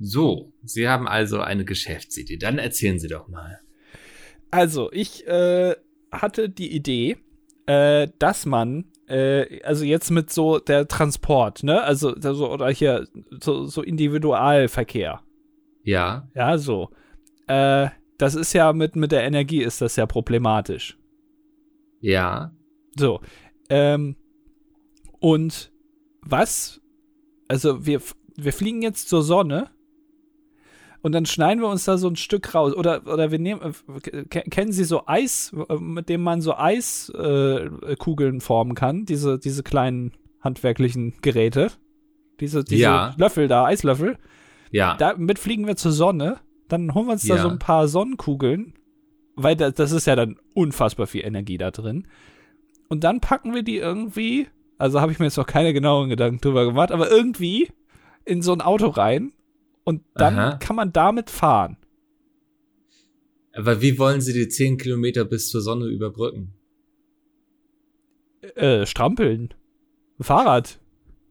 So, Sie haben also eine Geschäftsidee. Dann erzählen Sie doch mal. Also, ich äh, hatte die Idee, äh, dass man, äh, also jetzt mit so der Transport, ne, also, also oder hier so, so Individualverkehr. Ja. Ja, so. Äh, das ist ja mit, mit der Energie ist das ja problematisch. Ja. So. Ähm, und was, also wir, wir fliegen jetzt zur Sonne und dann schneiden wir uns da so ein Stück raus. Oder, oder wir nehmen, äh, kennen Sie so Eis, äh, mit dem man so Eiskugeln äh, formen kann? Diese, diese kleinen handwerklichen Geräte. Diese, diese Ja. Löffel da, Eislöffel. Ja. Damit fliegen wir zur Sonne. Dann holen wir uns da Ja. so ein paar Sonnenkugeln. Weil da, das ist ja dann unfassbar viel Energie da drin. Und dann packen wir die irgendwie, also habe ich mir jetzt noch keine genauen Gedanken drüber gemacht, aber irgendwie in so ein Auto rein. Und dann Aha. kann man damit fahren. Aber wie wollen Sie die 10 Kilometer bis zur Sonne überbrücken? Äh, strampeln. Fahrrad.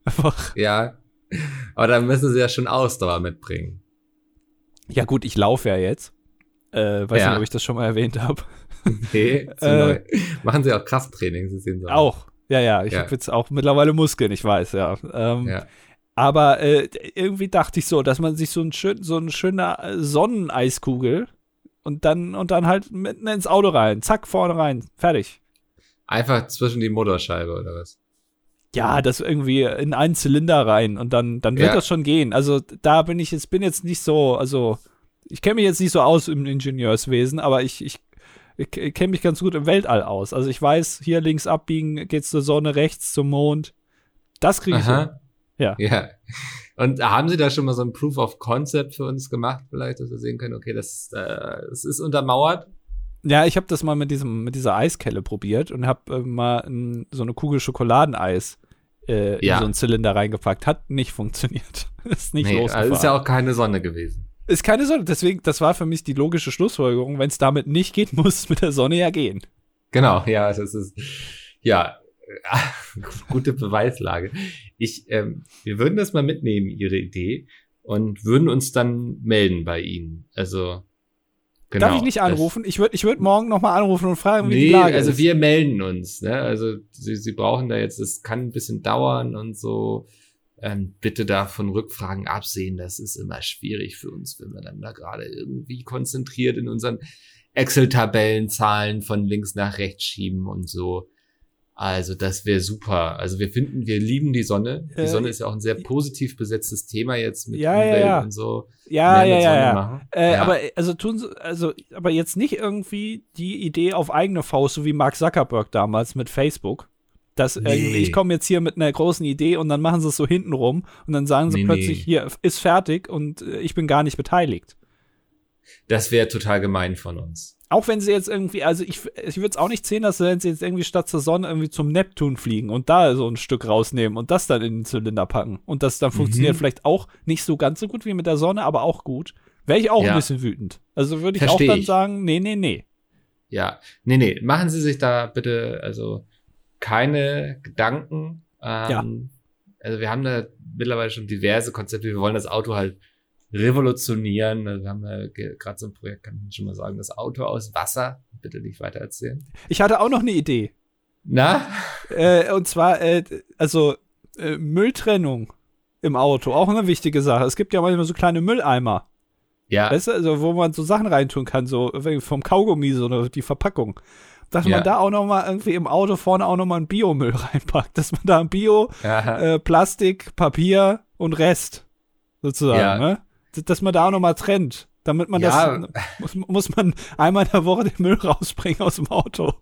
Einfach. Ja. Aber dann müssen Sie ja schon Ausdauer mitbringen. Ja, gut, ich laufe ja jetzt. Äh, weiß Ja. nicht, ob ich das schon mal erwähnt habe. Nee, zu Äh, neu. Machen Sie auch Krafttraining, Sie sehen so. Auch. Ja, ja, ich Ja. habe jetzt auch mittlerweile Muskeln, ich weiß, ja. Ähm, Ja. Aber äh, irgendwie dachte ich so, dass man sich so ein schön, so eine schöne äh, Sonneneiskugel und dann und dann halt mitten ins Auto rein, zack vorne rein, fertig. Einfach zwischen die Motorscheibe oder was? Ja, das irgendwie in einen Zylinder rein und dann dann wird Ja. das schon gehen. Also da bin ich jetzt bin jetzt nicht so, also ich kenne mich jetzt nicht so aus im Ingenieurswesen, aber ich ich, ich kenne mich ganz gut im Weltall aus. Also ich weiß, hier links abbiegen geht's zur Sonne, rechts zum Mond. Das kriege ich hin. Ja. Ja. Und haben Sie da schon mal so ein Proof of Concept für uns gemacht, vielleicht, dass wir sehen können, okay, das, äh, das ist untermauert? Ja, ich habe das mal mit diesem mit dieser Eiskelle probiert und habe äh, mal n, so eine Kugel Schokoladeneis äh, Ja. in so einen Zylinder reingepackt. Hat nicht funktioniert. ist nicht nee, losgefahren. also ist ja auch keine Sonne gewesen. ist keine Sonne. Deswegen, das war für mich die logische Schlussfolgerung. Wenn es damit nicht geht, muss es mit der Sonne ja gehen. Genau, ja, das ist, ja, gute Beweislage. Ich, ähm, wir würden das mal mitnehmen, Ihre Idee, und würden uns dann melden bei Ihnen. Also, genau. Darf ich nicht anrufen? Ich würde ich würd morgen noch mal anrufen und fragen, wie die Nee, Lage also ist. wir melden uns, ne? Also sie, sie brauchen da jetzt, es kann ein bisschen dauern und so. Ähm, bitte da von Rückfragen absehen. Das ist immer schwierig für uns, wenn wir dann da gerade irgendwie konzentriert in unseren Excel-Tabellen Zahlen von links nach rechts schieben und so. Also das wäre super. Also wir finden, wir lieben die Sonne. Die Äh, Sonne ist ja auch ein sehr positiv besetztes Thema jetzt mit Ja, ja, Umwelt ja. und so. ja, ja, ja, ja. Äh, Ja. Aber also tun sie, also aber jetzt nicht irgendwie die Idee auf eigene Faust, so wie Mark Zuckerberg damals mit Facebook. Dass Nee. irgendwie, ich komme jetzt hier mit einer großen Idee und dann machen sie es so hintenrum und dann sagen sie Nee, plötzlich, nee. hier ist fertig und äh, ich bin gar nicht beteiligt. Das wäre total gemein von uns. Auch wenn sie jetzt irgendwie, also ich, ich würde es auch nicht sehen, dass sie jetzt irgendwie statt zur Sonne irgendwie zum Neptun fliegen und da so ein Stück rausnehmen und das dann in den Zylinder packen. Und das dann funktioniert Mhm. vielleicht auch nicht so ganz so gut wie mit der Sonne, aber auch gut. Wäre ich auch Ja. ein bisschen wütend. Also würde ich Versteh auch dann ich. sagen, nee, nee, nee. Ja, nee, nee, machen Sie sich da bitte, also keine Gedanken. Ähm, Ja. Also wir haben da mittlerweile schon diverse Konzepte. Wir wollen das Auto halt revolutionieren. Wir haben ge- gerade so ein Projekt, kann ich schon mal sagen, das Auto aus Wasser. Bitte nicht weiter erzählen. Ich hatte auch noch eine Idee. Na? Äh, und zwar, äh, also äh, Mülltrennung im Auto, auch eine wichtige Sache. Es gibt ja manchmal so kleine Mülleimer. Ja, Weißt du, also wo man so Sachen reintun kann, so vom Kaugummi, so eine, die Verpackung. Dass Ja. man da auch noch mal irgendwie im Auto vorne auch noch mal einen Biomüll reinpackt. Dass man da ein Bio, äh, Plastik, Papier und Rest sozusagen, Ja. ne? Dass man da auch noch mal trennt. Damit man Ja. das, muss, muss man einmal in der Woche den Müll rausbringen aus dem Auto.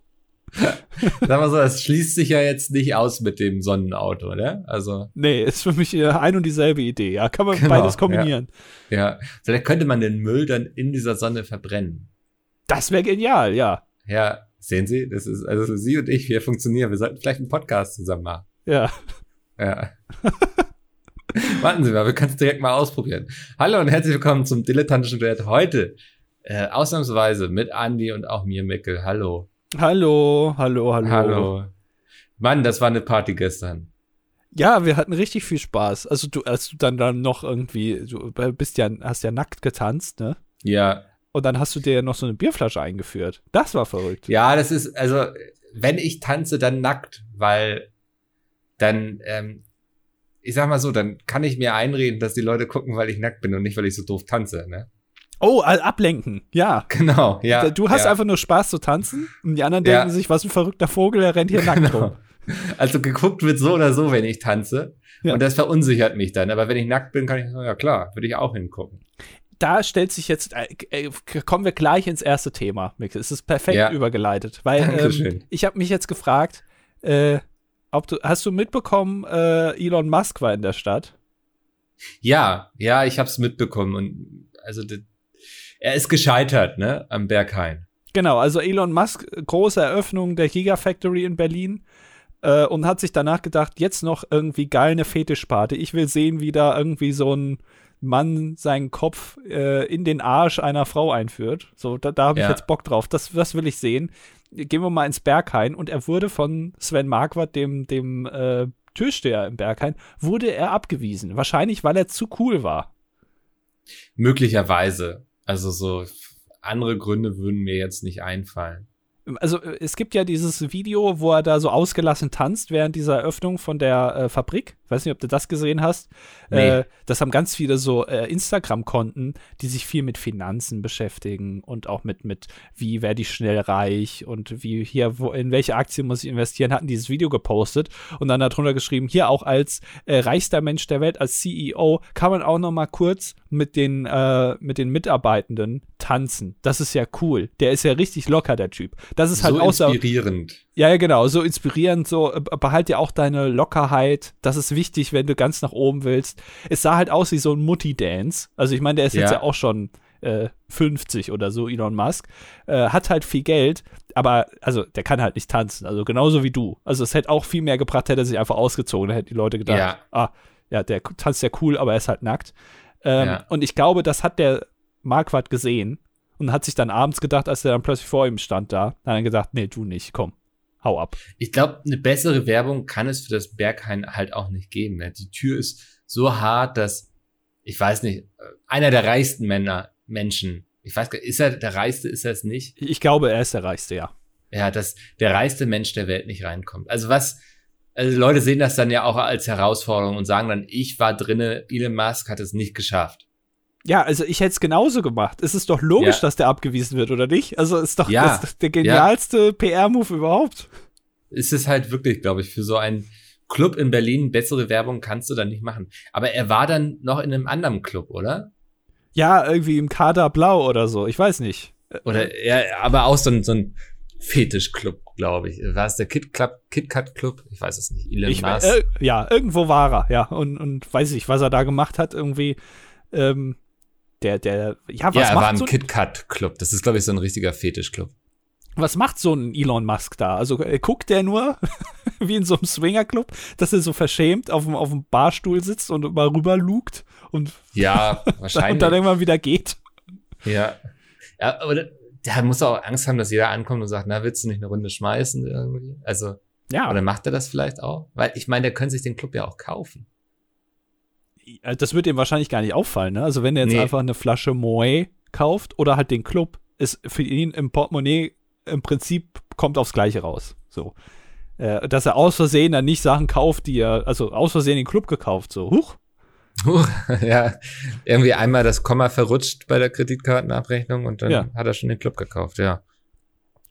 Sag mal so, das schließt sich ja jetzt nicht aus mit dem Sonnenauto, ne? Also, Nee, ist für mich äh, ein und dieselbe Idee. Ja, kann man Genau, beides kombinieren. ja. Vielleicht könnte man den Müll dann in dieser Sonne verbrennen. Das wäre genial, ja. Ja, sehen Sie, das ist, also Sie und ich, wir funktionieren. Wir sollten vielleicht einen Podcast zusammen machen. Ja. Ja. Warten Sie mal, wir können es direkt mal ausprobieren. Hallo und herzlich willkommen zum Dilettantischen Duett heute. Äh, ausnahmsweise mit Andy und auch mir, Mickel. Hallo. Hallo, hallo, hallo. Hallo. Mann, das war eine Party gestern. Ja, wir hatten richtig viel Spaß. Also du, als du dann, dann noch irgendwie, du bist ja, hast ja nackt getanzt, ne? Ja. Und dann hast du dir noch so eine Bierflasche eingeführt. Das war verrückt. Ja, das ist, also, wenn ich tanze, dann nackt, weil dann, ähm, ich sag mal so, dann kann ich mir einreden, dass die Leute gucken, weil ich nackt bin und nicht, weil ich so doof tanze, ne? Oh, ablenken, ja. Genau, ja. Du hast ja. einfach nur Spaß zu tanzen und die anderen Ja. denken sich, was ein verrückter Vogel, der rennt hier nackt rum. Genau. Also geguckt wird so oder so, wenn ich tanze. Ja. Und das verunsichert mich dann. Aber wenn ich nackt bin, kann ich sagen, ja klar, würde ich auch hingucken. Da stellt sich jetzt, äh, äh, kommen wir gleich ins erste Thema, Mix. Es ist perfekt übergeleitet, weil ähm, ich habe mich jetzt gefragt, äh, du, hast du mitbekommen, äh, Elon Musk war in der Stadt? Ja, ja, ich habe es mitbekommen. Und also er ist gescheitert, ne, am Berghain. Genau, also Elon Musk, große Eröffnung der Gigafactory in Berlin äh, und hat sich danach gedacht, jetzt noch irgendwie geil eine Fetischparty. Ich will sehen, wie da irgendwie so ein Mann seinen Kopf äh, in den Arsch einer Frau einführt. So, da, da habe ich Ja. jetzt Bock drauf. Das, das will ich sehen. Gehen wir mal ins Berghain und er wurde von Sven Marquardt, dem, dem äh, Türsteher im Berghain, wurde er abgewiesen. Wahrscheinlich, weil er zu cool war. Möglicherweise. Also so andere Gründe würden mir jetzt nicht einfallen. Also es gibt ja dieses Video, wo er da so ausgelassen tanzt während dieser Eröffnung von der äh, Fabrik. Weiß nicht, ob du das gesehen hast. Nee. Äh, das haben ganz viele so äh, Instagram-Konten, die sich viel mit Finanzen beschäftigen und auch mit, mit wie werde ich schnell reich und wie hier, wo, in welche Aktien muss ich investieren, hatten dieses Video gepostet und dann darunter geschrieben, hier auch als äh, reichster Mensch der Welt, als CEO, kann man auch noch mal kurz mit den, äh, mit den Mitarbeitenden tanzen. Das ist ja cool. Der ist ja richtig locker, der Typ. Das ist halt so inspirierend. Ja, ja, genau, so inspirierend, so äh, behalt dir auch deine Lockerheit. Das ist wichtig, wenn du ganz nach oben willst. Es sah halt aus wie so ein Mutti-Dance. Also ich meine, der ist jetzt Ja. ja auch schon äh, 50 oder so, Elon Musk. Äh, hat halt viel Geld, aber also der kann halt nicht tanzen. Also genauso wie du. Also es hätte auch viel mehr gebracht, hätte er sich einfach ausgezogen. Da hätten die Leute gedacht, Ja. ah, ja, der tanzt ja cool, aber er ist halt nackt. Ähm, Ja. Und ich glaube, das hat der Marquardt gesehen und hat sich dann abends gedacht, als er dann plötzlich vor ihm stand da, hat er gesagt, nee, du nicht, komm, hau ab. Ich glaube, eine bessere Werbung kann es für das Berghain halt auch nicht geben. Ne? Die Tür ist so hart, dass, ich weiß nicht, äh, einer der reichsten Männer, Menschen, ich weiß gar nicht, ist er der reichste, ist er es nicht? Ich glaube, er ist der Reichste, ja. Ja, dass der reichste Mensch der Welt nicht reinkommt. Also was, also Leute sehen das dann ja auch als Herausforderung und sagen dann, ich war drinne, Elon Musk hat es nicht geschafft. Ja, also ich hätte es genauso gemacht. Es ist doch logisch, Ja. dass der abgewiesen wird, oder nicht? Also ist doch Ja. das der genialste PR-Move überhaupt. Ist es halt wirklich, glaube ich, für so einen Club in Berlin bessere Werbung kannst du dann nicht machen. Aber er war dann noch in einem anderen Club, oder? Ja, irgendwie im Kader Blau oder so. Ich weiß nicht. Oder ja, aber auch so ein, so ein Fetischclub, glaube ich. War es der Kit Club, KitKat Club? Ich weiß es nicht. Elon Ich, Musk. äh, ja, irgendwo war er, ja. Und, und weiß ich, was er da gemacht hat, irgendwie. Ähm, der, der, ja, was ja, er war macht im so, KitKat Club. Das ist, glaube ich, so ein richtiger Fetischclub. was macht so ein Elon Musk da? Also äh, guckt der nur, wie in so einem Swingerclub, dass er so verschämt auf dem, auf dem Barstuhl sitzt und mal rüber lugt und, Ja, und wahrscheinlich. dann irgendwann wieder geht? ja. ja, aber der- der muss auch Angst haben, dass jeder ankommt und sagt, na, willst du nicht eine Runde schmeißen irgendwie? Also, Ja, oder macht er das vielleicht auch? Weil ich meine, der könnte sich den Club ja auch kaufen. Äh, das wird ihm wahrscheinlich gar nicht auffallen, ne? Also wenn er jetzt Nee. einfach eine Flasche Moët kauft oder halt den Club, ist für ihn im Portemonnaie im Prinzip kommt aufs Gleiche raus. So. Äh, dass er aus Versehen dann nicht Sachen kauft, die er, also aus Versehen den Club gekauft, so, huch. Huch, ja, irgendwie einmal das Komma verrutscht bei der Kreditkartenabrechnung und dann Ja. hat er schon den Club gekauft, ja.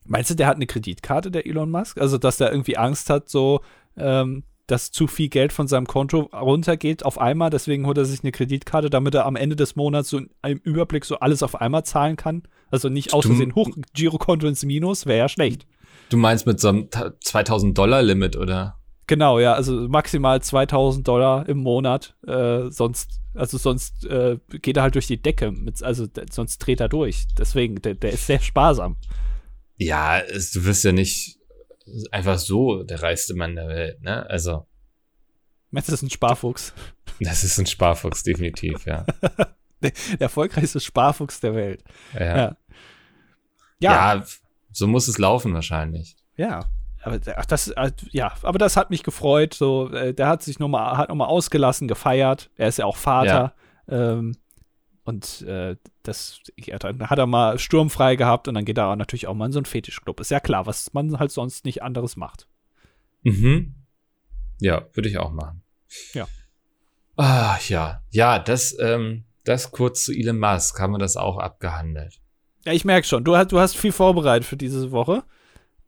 Meinst du, der hat eine Kreditkarte, der Elon Musk? Also, dass der irgendwie Angst hat, so, ähm, dass zu viel Geld von seinem Konto runtergeht auf einmal, deswegen holt er sich eine Kreditkarte, damit er am Ende des Monats so im Überblick so alles auf einmal zahlen kann. Also nicht aus Versehen hoch, Girokonto ins Minus, wäre ja schlecht. Du meinst mit so einem Ta- 2000 Dollar Limit, oder? Genau, ja, also maximal 2000 Dollar im Monat, äh, sonst, also sonst äh, geht er halt durch die Decke, mit, also sonst dreht er durch. Deswegen, der, der ist sehr sparsam. Ja, es, du wirst ja nicht einfach so der reichste Mann der Welt, ne? Also, Meinst du, das ist ein Sparfuchs? das ist ein Sparfuchs, definitiv, ja. Der erfolgreichste Sparfuchs der Welt. Ja, Ja. ja. Ja, so muss es laufen wahrscheinlich. ja. aber ach, das, äh, ja, aber das hat mich gefreut. So, äh, der hat sich nochmal, hat nochmal ausgelassen, gefeiert. Er ist ja auch Vater. Ja. Ähm, und äh, das ja, dann hat er mal sturmfrei gehabt und dann geht er natürlich auch mal in so einen Fetischclub. Ist ja klar, was man halt sonst nicht anderes macht. Mhm. Ja, würde ich auch machen. Ja. Ah, ja. Ja, das, ähm, das kurz zu Elon Musk haben wir das auch abgehandelt. Ja, ich merke schon. Du hast, du hast viel vorbereitet für diese Woche.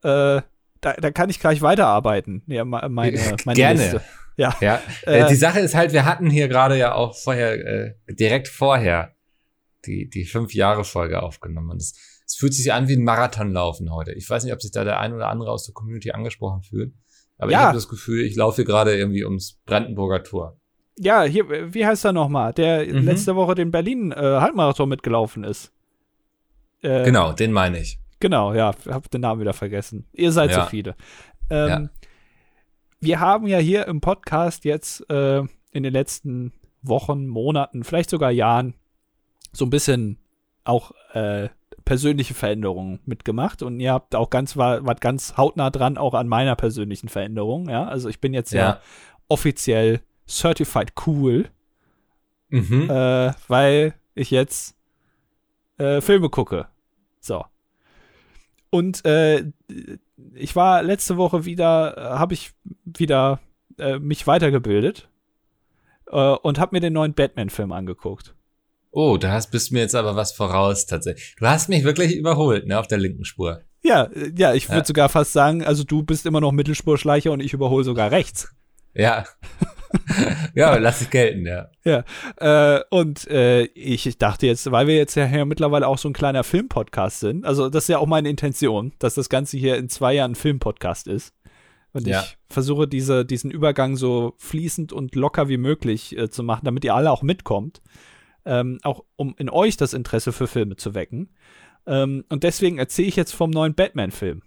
Äh, da, da kann ich gleich weiterarbeiten. Ja, meine, meine Gerne. Liste. Ja. ja. Äh, äh, die Sache ist halt, wir hatten hier gerade ja auch vorher, äh, direkt vorher, die, die fünf Jahre Folge aufgenommen. Und es, es fühlt sich an wie ein Marathonlaufen heute. Ich weiß nicht, ob sich da der ein oder andere aus der Community angesprochen fühlt. Aber ja. ich habe das Gefühl, ich laufe hier gerade irgendwie ums Brandenburger Tor. Ja, hier, wie heißt er nochmal? Der mhm. letzte Woche den Berlin äh, Halbmarathon mitgelaufen ist. Äh, genau, den meine ich. Genau, ja, hab den Namen wieder vergessen. Ihr seid ja. so viele. Ähm, ja. Wir haben ja hier im Podcast jetzt äh, in den letzten Wochen, Monaten, vielleicht sogar Jahren so ein bisschen auch äh, persönliche Veränderungen mitgemacht und ihr habt auch ganz war, wart ganz hautnah dran auch an meiner persönlichen Veränderung, ja. Also ich bin jetzt ja, ja offiziell certified cool, mhm. äh, weil ich jetzt äh, Filme gucke. So. Und äh, ich war letzte Woche wieder, äh, habe ich wieder äh, mich weitergebildet äh, und habe mir den neuen Batman-Film angeguckt. Oh, da hast, bist mir jetzt aber was voraus tatsächlich. Du hast mich wirklich überholt, ne, auf der linken Spur. Ja, äh, ja, ich würde ja. sogar fast sagen, also du bist immer noch Mittelspurschleicher und ich überhole sogar rechts. Ja. ja, lass ich gelten, ja. Ja. Äh, und äh, ich dachte jetzt, weil wir jetzt ja hier mittlerweile auch so ein kleiner Filmpodcast sind, also das ist ja auch meine Intention, dass das Ganze hier in zwei Jahren ein Filmpodcast ist. Und ja. ich versuche diese, diesen Übergang so fließend und locker wie möglich äh, zu machen, damit ihr alle auch mitkommt. Ähm, auch um in euch das Interesse für Filme zu wecken. Ähm, und deswegen erzähle ich jetzt vom neuen Batman-Film.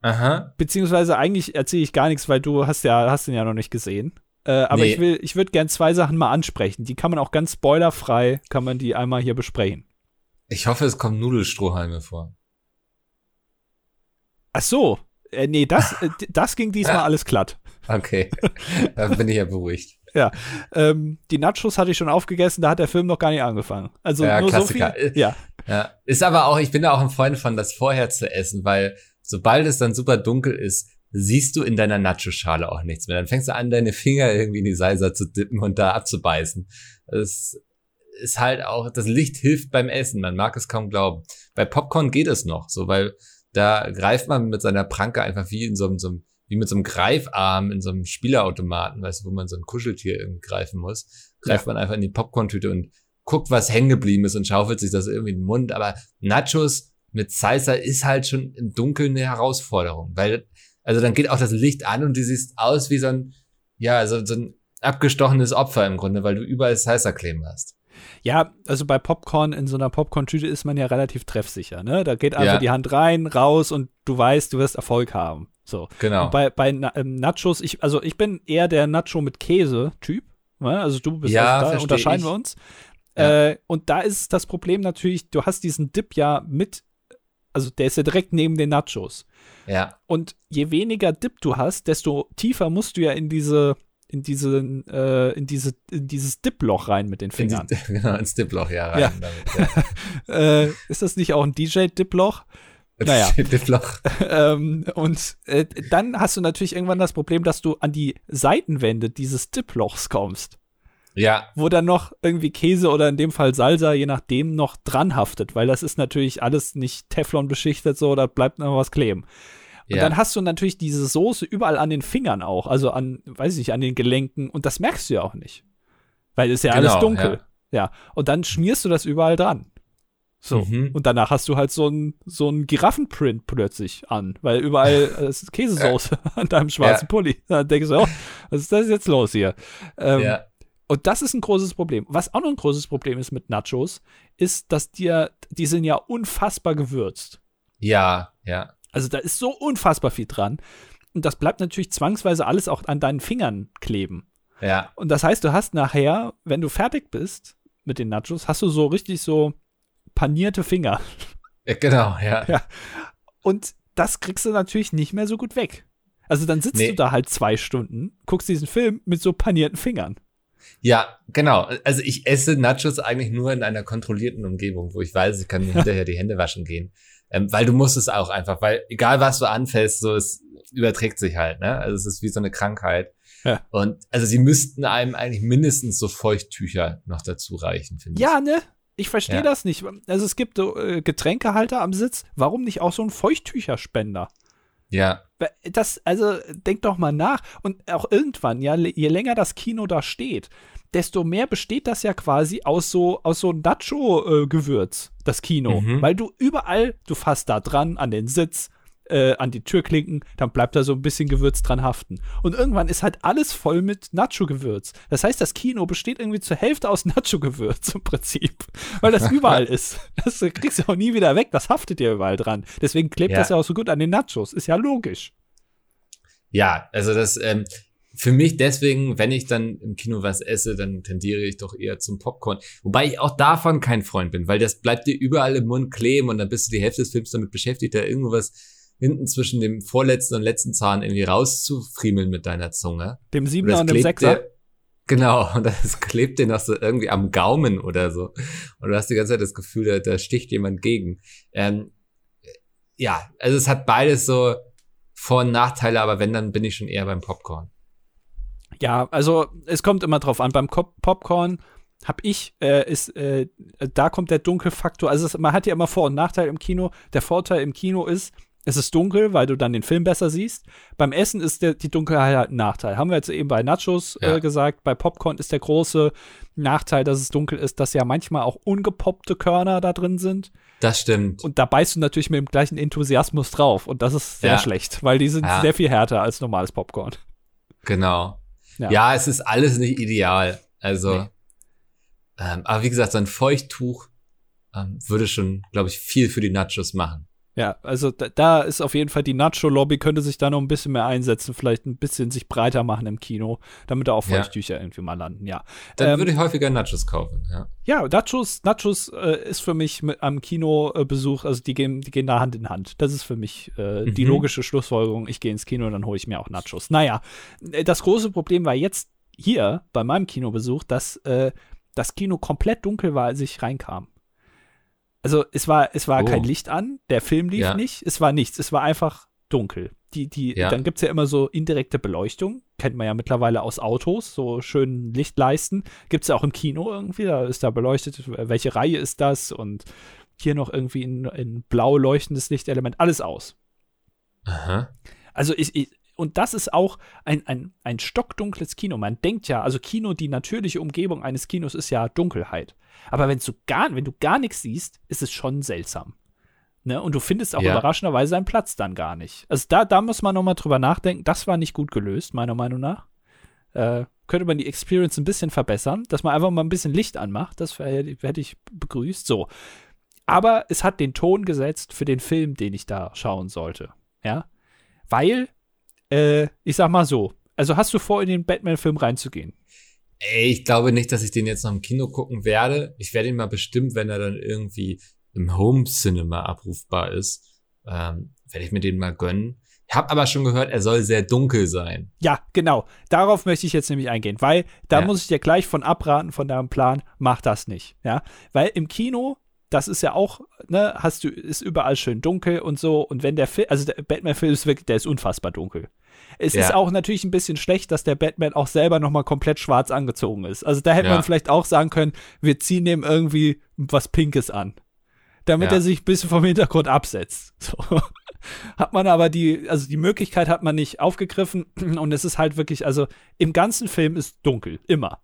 Aha. Beziehungsweise eigentlich erzähle ich gar nichts, weil du hast ja, hast den ja noch nicht gesehen. Äh, aber nee. ich will, ich würde gern zwei Sachen mal ansprechen. Die kann man auch ganz spoilerfrei, kann man die einmal hier besprechen. Ich hoffe, es kommen Nudelstrohhalme vor. Ach so. Äh, nee, das, äh, das ging diesmal alles glatt. Okay. Dann bin ich ja beruhigt. Ja. Ähm, die Nachos hatte ich schon aufgegessen, da hat der Film noch gar nicht angefangen. Also ja, nur Klassiker. so viel. Ja. ja. Ist aber auch, ich bin da auch ein Freund von, das vorher zu essen, weil sobald es dann super dunkel ist, siehst du in deiner Nacho-Schale auch nichts mehr. Dann fängst du an, deine Finger irgendwie in die Salsa zu dippen und da abzubeißen. Das ist halt auch, das Licht hilft beim Essen. Man mag es kaum glauben. Bei Popcorn geht es noch, so, weil da greift man mit seiner Pranke einfach wie in so einem, so einem wie mit so einem Greifarm in so einem Spielautomaten, weißt du, wo man so ein Kuscheltier irgendwie greifen muss, greift ja. man einfach in die Popcorn-Tüte und guckt, was hängen geblieben ist und schaufelt sich das irgendwie in den Mund. Aber Nachos mit Salsa ist halt schon im Dunkeln eine Herausforderung, weil, also dann geht auch das Licht an und du siehst aus wie so ein, ja, so, so ein abgestochenes Opfer im Grunde, weil du überall kleben hast. Ja, also bei Popcorn in so einer Popcorn-Tüte ist man ja relativ treffsicher, ne? Da geht einfach ja. die Hand rein, raus und du weißt, du wirst Erfolg haben. So. Genau. Und bei, bei ähm, Nachos, ich, also ich bin eher der Nacho mit Käse-Typ. Ne? Also du bist ja, also da unterscheiden ich. wir uns. Ja. Äh, und da ist das Problem natürlich, du hast diesen Dip ja mit also der ist ja direkt neben den Nachos. Ja. Und je weniger Dip du hast, desto tiefer musst du ja in diese in diese äh, in diese in dieses Dip-Loch rein mit den Fingern. In die, genau, ins Dip-Loch ja rein. Ja. Damit, ja. äh, ist das nicht auch ein DJ-Dip-Loch? Naja. Dip-Loch. ähm, und äh, dann hast du natürlich irgendwann das Problem, dass du an die Seitenwände dieses Dip-Lochs kommst. Ja. Wo dann noch irgendwie Käse oder in dem Fall Salsa, je nachdem, noch dran haftet, weil das ist natürlich alles nicht Teflon beschichtet, so, da bleibt noch was kleben. Und ja. dann hast du natürlich diese Soße überall an den Fingern auch, also an, weiß ich nicht, an den Gelenken und das merkst du ja auch nicht. Weil es ja genau, alles dunkel. Ja. ja. Und dann schmierst du das überall dran. So. Mhm. Und danach hast du halt so ein so ein Giraffenprint plötzlich an, weil überall äh, ist Käsesoße an deinem schwarzen ja. Pulli. Dann denkst du, oh, was ist das jetzt los hier? Ähm, ja. Und das ist ein großes Problem. Was auch noch ein großes Problem ist mit Nachos, ist, dass dir, die sind ja unfassbar gewürzt. Ja, ja. Also da ist so unfassbar viel dran. Und das bleibt natürlich zwangsweise alles auch an deinen Fingern kleben. Ja. Und das heißt, du hast nachher, wenn du fertig bist mit den Nachos, hast du so richtig so panierte Finger. Ja, genau, ja. ja. Und das kriegst du natürlich nicht mehr so gut weg. Also dann sitzt Nee. du da halt zwei Stunden, guckst diesen Film mit so panierten Fingern. Ja, genau. Also ich esse Nachos eigentlich nur in einer kontrollierten Umgebung, wo ich weiß, ich kann mir hinterher die Hände waschen gehen. Ähm, weil du musst es auch einfach, weil egal was du anfällst, so es überträgt sich halt, ne? Also es ist wie so eine Krankheit. Ja. Und also sie müssten einem eigentlich mindestens so Feuchttücher noch dazu reichen, finde ich. Ja, ne? Ich verstehe Ja. das nicht. Also es gibt äh, Getränkehalter am Sitz. Warum nicht auch so ein Feuchttücherspender? Ja, Das, also denk doch mal nach. Und auch irgendwann, ja, je länger das Kino da steht, desto mehr besteht das ja quasi aus so, aus so Nacho-Gewürz, das Kino. Mhm. Weil du überall, du fasst da dran, an den Sitz, äh, an die Türklinken, dann bleibt da so ein bisschen Gewürz dran haften. Und irgendwann ist halt alles voll mit Nacho-Gewürz. Das heißt, das Kino besteht irgendwie zur Hälfte aus Nacho-Gewürz im Prinzip. Weil das überall ist. Das kriegst du auch nie wieder weg, das haftet dir überall dran. Deswegen klebt Ja. das ja auch so gut an den Nachos. Ist ja logisch. ja, also das, ähm, für mich deswegen, wenn ich dann im Kino was esse, dann tendiere ich doch eher zum Popcorn. Wobei ich auch davon kein Freund bin, weil das bleibt dir überall im Mund kleben und dann bist du die Hälfte des Films damit beschäftigt, da irgendwas hinten zwischen dem vorletzten und letzten Zahn irgendwie rauszufriemeln mit deiner Zunge. Dem Siebener und dem Sechser. dir- Genau, und das klebt dir noch so irgendwie am Gaumen oder so. Und du hast die ganze Zeit das Gefühl, da, da sticht jemand gegen. Ähm, ja, also es hat beides so Vor- und Nachteile, aber wenn, dann bin ich schon eher beim Popcorn. Ja, also es kommt immer drauf an. Beim Kop Popcorn habe ich, äh, ist, äh, da kommt der Dunkelfaktor. Also es, man hat ja immer Vor- und Nachteil im Kino. Der Vorteil im Kino ist, es ist dunkel, weil du dann den Film besser siehst. Beim Essen ist der, die Dunkelheit halt ein Nachteil. Haben wir jetzt eben bei Nachos Ja. äh, gesagt. Bei Popcorn ist der große Nachteil, dass es dunkel ist, dass ja manchmal auch ungepoppte Körner da drin sind. Das stimmt. Und da beißt du natürlich mit dem gleichen Enthusiasmus drauf. Und das ist sehr Ja. schlecht, weil die sind Ja. sehr viel härter als normales Popcorn. Genau. Ja. Ja, es ist alles nicht ideal. Also, Nee. ähm, aber wie gesagt, so ein Feuchttuch ähm, würde schon, glaube ich, viel für die Nachos machen. Ja, also da, da ist auf jeden Fall die Nacho-Lobby, könnte sich da noch ein bisschen mehr einsetzen, vielleicht ein bisschen sich breiter machen im Kino, damit da auch Ja. Feuchttücher irgendwie mal landen, ja. Dann Ähm, würde ich häufiger Nachos kaufen, ja. Ja, Nachos, Nachos äh, ist für mich mit am Kinobesuch, also die gehen, die gehen da Hand in Hand. Das ist für mich äh, die Mhm. logische Schlussfolgerung. Ich gehe ins Kino und dann hole ich mir auch Nachos. Naja, äh, das große Problem war jetzt hier bei meinem Kinobesuch, dass äh, das Kino komplett dunkel war, als ich reinkam. Also es war, es war Oh. kein Licht an, der Film lief Ja. nicht, es war nichts, es war einfach dunkel. Die, die, Ja. Dann gibt es ja immer so indirekte Beleuchtung, kennt man ja mittlerweile aus Autos, so schön Lichtleisten. Gibt es ja auch im Kino irgendwie, da ist da beleuchtet, welche Reihe ist das und hier noch irgendwie in, in blau leuchtendes Lichtelement, alles aus. Aha. Also ich, ich und das ist auch ein, ein, ein stockdunkles Kino. Man denkt ja, also Kino, die natürliche Umgebung eines Kinos ist ja Dunkelheit. Aber wenn du gar, wenn du gar nichts siehst, ist es schon seltsam. Ne? Und du findest auch Ja. überraschenderweise seinen Platz dann gar nicht. Also da, da muss man noch mal drüber nachdenken. Das war nicht gut gelöst, meiner Meinung nach. Äh, könnte man die Experience ein bisschen verbessern, dass man einfach mal ein bisschen Licht anmacht. Das hätte ich begrüßt. So. Aber es hat den Ton gesetzt für den Film, den ich da schauen sollte. Ja. Weil, äh, ich sag mal so, also hast du vor, in den Batman-Film reinzugehen? Ey, ich glaube nicht, dass ich den jetzt noch im Kino gucken werde. Ich werde ihn mal bestimmt, wenn er dann irgendwie im Home Cinema abrufbar ist, ähm, werde ich mir den mal gönnen. Ich habe aber schon gehört, er soll sehr dunkel sein. Ja, genau. Darauf möchte ich jetzt nämlich eingehen, weil da Ja. muss ich dir gleich von abraten, von deinem Plan, mach das nicht. Ja, weil im Kino, das ist ja auch, ne, hast du, ist überall schön dunkel und so. Und wenn der Film, also der Batman-Film ist wirklich, der ist unfassbar dunkel. Es Ja. ist auch natürlich ein bisschen schlecht, dass der Batman auch selber nochmal komplett schwarz angezogen ist. Also da hätte Ja. man vielleicht auch sagen können, wir ziehen dem irgendwie was Pinkes an. Damit er sich ein bisschen vom Hintergrund absetzt. So. Hat man aber die, also die Möglichkeit hat man nicht aufgegriffen und es ist halt wirklich, also im ganzen Film ist dunkel, immer.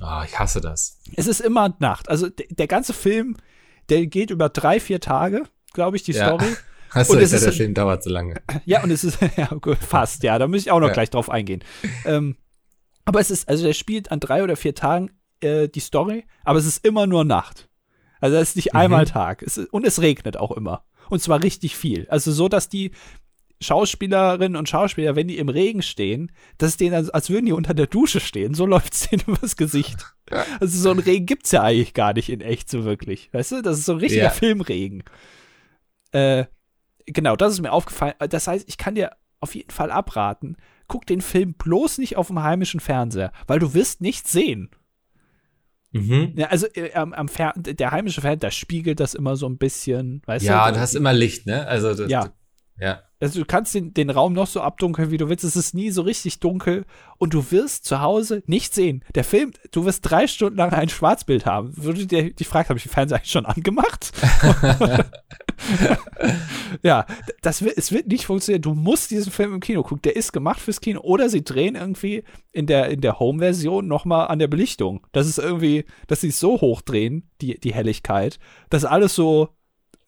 Oh, ich hasse das. Es ist immer Nacht. Also der ganze Film, der geht über drei, vier Tage, glaube ich, die Ja. Story. Hast du es ist- der Film dauert so lange. Ja, und es ist, ja, gut, fast, ja, da muss ich auch noch Ja. gleich drauf eingehen. Ähm, aber es ist, also der spielt an drei oder vier Tagen äh, die Story, aber es ist immer nur Nacht. Also es ist nicht Mhm. einmal Tag. Es ist, und es regnet auch immer. Und zwar richtig viel. Also so, dass die Schauspielerinnen und Schauspieler, wenn die im Regen stehen, das ist denen, als, als würden die unter der Dusche stehen. So läuft es denen übers Gesicht. Ja. Also so ein Regen gibt's ja eigentlich gar nicht in echt so wirklich. Weißt du, das ist so ein richtiger Ja. Filmregen. Äh, genau, das ist mir aufgefallen. Das heißt, ich kann dir auf jeden Fall abraten, guck den Film bloß nicht auf dem heimischen Fernseher, weil du wirst nichts sehen. Mhm. Ja, also äh, am, am der heimische Fernseher, da spiegelt das immer so ein bisschen, weißt ja, du? Ja, du hast immer Licht, ne? Also das, ja. Ja. Also du kannst den, den Raum noch so abdunkeln, wie du willst. Es ist nie so richtig dunkel und du wirst zu Hause nichts sehen. Der Film, du wirst drei Stunden lang ein Schwarzbild haben. Würde dir die Frage, habe ich den Fernseher eigentlich schon angemacht? ja, das wird, es wird nicht funktionieren. Du musst diesen Film im Kino gucken. Der ist gemacht fürs Kino. Oder sie drehen irgendwie in der, in der Home-Version nochmal an der Belichtung. Das ist irgendwie, dass sie es so hochdrehen, die, die Helligkeit, dass alles so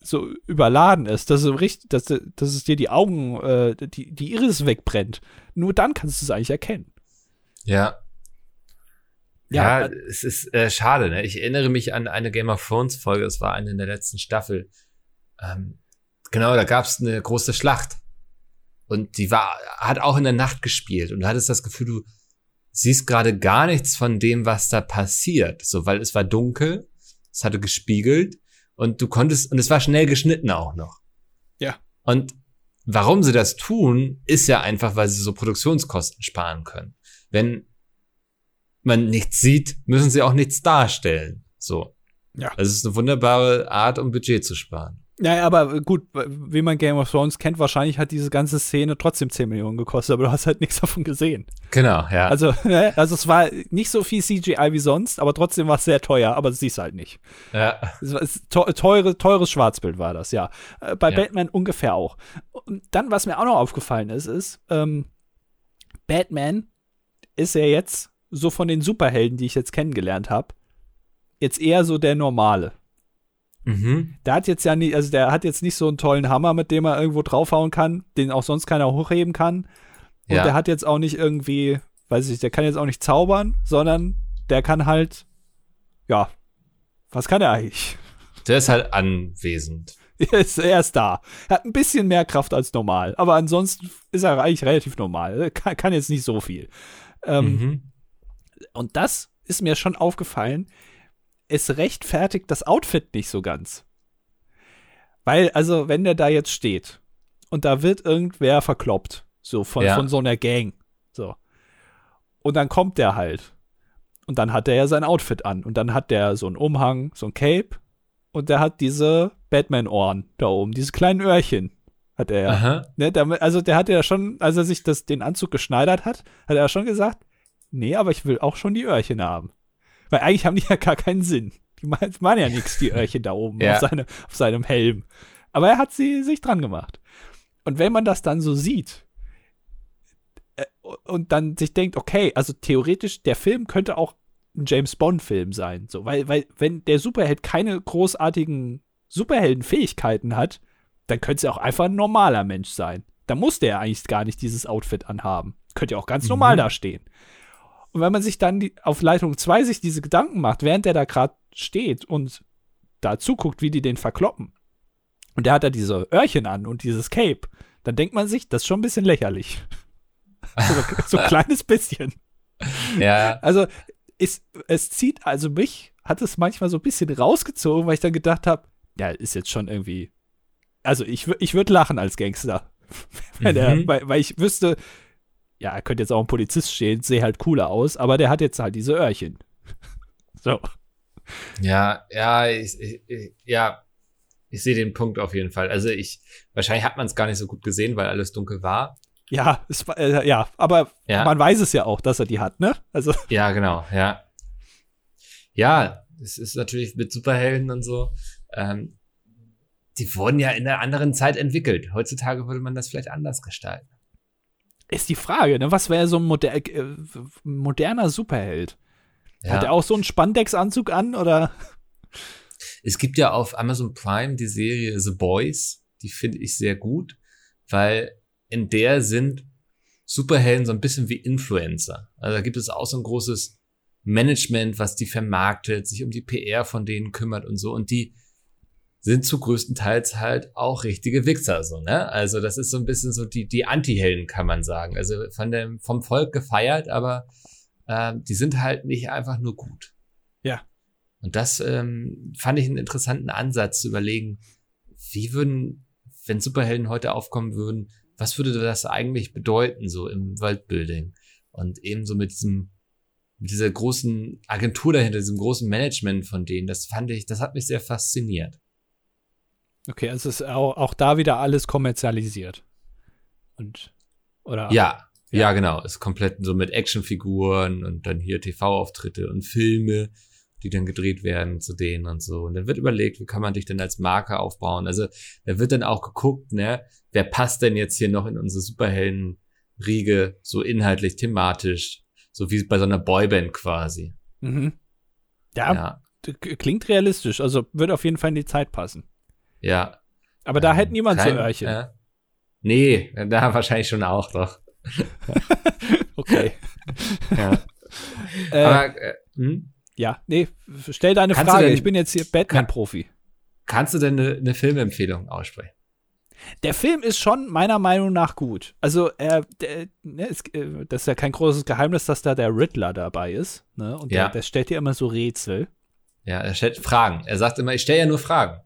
so überladen ist, dass, es, richtig, dass, dass es dir die Augen, äh, die, die Iris wegbrennt. Nur dann kannst du es eigentlich erkennen. Ja. Ja, ja es ist äh, schade. Ne? Ich erinnere mich an eine Game of Thrones Folge, es war eine in der letzten Staffel. Ähm, genau, da gab es eine große Schlacht. Und die war, hat auch in der Nacht gespielt. Und du hattest das Gefühl, du siehst gerade gar nichts von dem, was da passiert. So, weil es war dunkel, es hatte gespiegelt und du konntest, und es war schnell geschnitten auch noch. Ja. Und warum sie das tun, ist ja einfach, weil sie so Produktionskosten sparen können. Wenn man nichts sieht, müssen sie auch nichts darstellen. So. Ja. Also es ist eine wunderbare Art, um Budget zu sparen. Ja, aber gut, wie man Game of Thrones kennt, wahrscheinlich hat diese ganze Szene trotzdem 10 Millionen gekostet, aber du hast halt nichts davon gesehen. Genau, ja. Also, also es war nicht so viel CGI wie sonst, aber trotzdem war es sehr teuer, aber du siehst halt nicht. Ja. Es teure, teures Schwarzbild war das, ja. Äh, bei ja. Batman ungefähr auch. Und dann, was mir auch noch aufgefallen ist, ist, ähm, Batman ist ja jetzt so von den Superhelden, die ich jetzt kennengelernt habe, jetzt eher so der normale. Mhm. Der hat jetzt ja nicht, also der hat jetzt nicht so einen tollen Hammer, mit dem er irgendwo draufhauen kann, den auch sonst keiner hochheben kann. Und ja. der hat jetzt auch nicht irgendwie, weiß ich, der kann jetzt auch nicht zaubern, sondern der kann halt, ja, was kann er eigentlich? Der ist halt anwesend. er, ist, er ist da. Er hat ein bisschen mehr Kraft als normal, aber ansonsten ist er eigentlich relativ normal. Er kann, kann jetzt nicht so viel. Ähm, mhm. Und das ist mir schon aufgefallen es rechtfertigt das Outfit nicht so ganz. Weil, also, wenn der da jetzt steht und da wird irgendwer verkloppt, so von, ja. von so einer Gang, so. Und dann kommt der halt. Und dann hat er ja sein Outfit an. Und dann hat der so einen Umhang, so ein Cape. Und der hat diese Batman-Ohren da oben, diese kleinen Öhrchen. Hat er ja. Ne, der, also der hat ja schon, als er sich das, den Anzug geschneidert hat, hat er ja schon gesagt, nee, aber ich will auch schon die Öhrchen haben. Weil eigentlich haben die ja gar keinen Sinn. Die machen ja nichts, die Öhrchen da oben ja. auf, seine, auf seinem Helm. Aber er hat sie sich dran gemacht. Und wenn man das dann so sieht äh, und dann sich denkt, okay, also theoretisch, der Film könnte auch ein James Bond-Film sein. So, weil, weil, wenn der Superheld keine großartigen Superheldenfähigkeiten hat, dann könnte es ja auch einfach ein normaler Mensch sein. Da muss der eigentlich gar nicht dieses Outfit anhaben. Könnte ja auch ganz mhm. normal dastehen. Und wenn man sich dann die, auf Leitung 2 sich diese Gedanken macht, während der da gerade steht und da zuguckt, wie die den verkloppen, und der hat da diese Öhrchen an und dieses Cape, dann denkt man sich, das ist schon ein bisschen lächerlich. so, so ein kleines bisschen. Ja. Also, es, es zieht, also mich hat es manchmal so ein bisschen rausgezogen, weil ich dann gedacht habe, ja, ist jetzt schon irgendwie. Also, ich, ich würde lachen als Gangster. Mhm. Der, weil, weil ich wüsste, ja, er könnte jetzt auch ein Polizist stehen, sehe halt cooler aus, aber der hat jetzt halt diese Öhrchen. so. Ja, ja, ich, ich, ja, ich sehe den Punkt auf jeden Fall. Also ich, wahrscheinlich hat man es gar nicht so gut gesehen, weil alles dunkel war. Ja, es äh, ja, aber ja. man weiß es ja auch, dass er die hat, ne? Also. Ja, genau, ja. Ja, es ist natürlich mit Superhelden und so. Ähm, die wurden ja in einer anderen Zeit entwickelt. Heutzutage würde man das vielleicht anders gestalten. Ist die Frage, ne? Was wäre so ein moder äh, moderner Superheld? Ja. Hat er auch so einen Spandex-Anzug an oder? Es gibt ja auf Amazon Prime die Serie The Boys, die finde ich sehr gut, weil in der sind Superhelden so ein bisschen wie Influencer. Also da gibt es auch so ein großes Management, was die vermarktet, sich um die PR von denen kümmert und so. Und die sind zu größtenteils halt auch richtige Wichser, so, ne? Also das ist so ein bisschen so die, die Anti-Helden, kann man sagen. Also von dem, vom Volk gefeiert, aber äh, die sind halt nicht einfach nur gut. Ja. Und das ähm, fand ich einen interessanten Ansatz zu überlegen, wie würden wenn Superhelden heute aufkommen würden, was würde das eigentlich bedeuten, so im Worldbuilding? Und ebenso mit diesem, mit dieser großen Agentur dahinter, diesem großen Management von denen, das fand ich, das hat mich sehr fasziniert. Okay, also es ist auch, auch da wieder alles kommerzialisiert. Und, oder? Ja, ja, ja, genau. Ist komplett so mit Actionfiguren und dann hier TV-Auftritte und Filme, die dann gedreht werden zu denen und so. Und dann wird überlegt, wie kann man dich denn als Marke aufbauen? Also, da wird dann auch geguckt, ne, wer passt denn jetzt hier noch in unsere Superhelden-Riege, so inhaltlich, thematisch, so wie bei so einer Boyband quasi. Mhm. Ja, ja, klingt realistisch. Also, würde auf jeden Fall in die Zeit passen. Ja. Aber da ähm, hätte niemand kein, so Öhrchen. Äh, nee, da wahrscheinlich schon auch doch. okay. ja. Äh, Aber, äh, hm? Ja, nee, stell deine kannst Frage. Denn, ich bin jetzt hier Batman-Profi. Kann, kannst du denn eine, eine Filmempfehlung aussprechen? Der Film ist schon meiner Meinung nach gut. Also, äh, der, ne, es, äh, das ist ja kein großes Geheimnis, dass da der Riddler dabei ist. Ne? Und ja. der, der stellt dir immer so Rätsel. Ja, er stellt Fragen. Er sagt immer, ich stelle ja nur Fragen.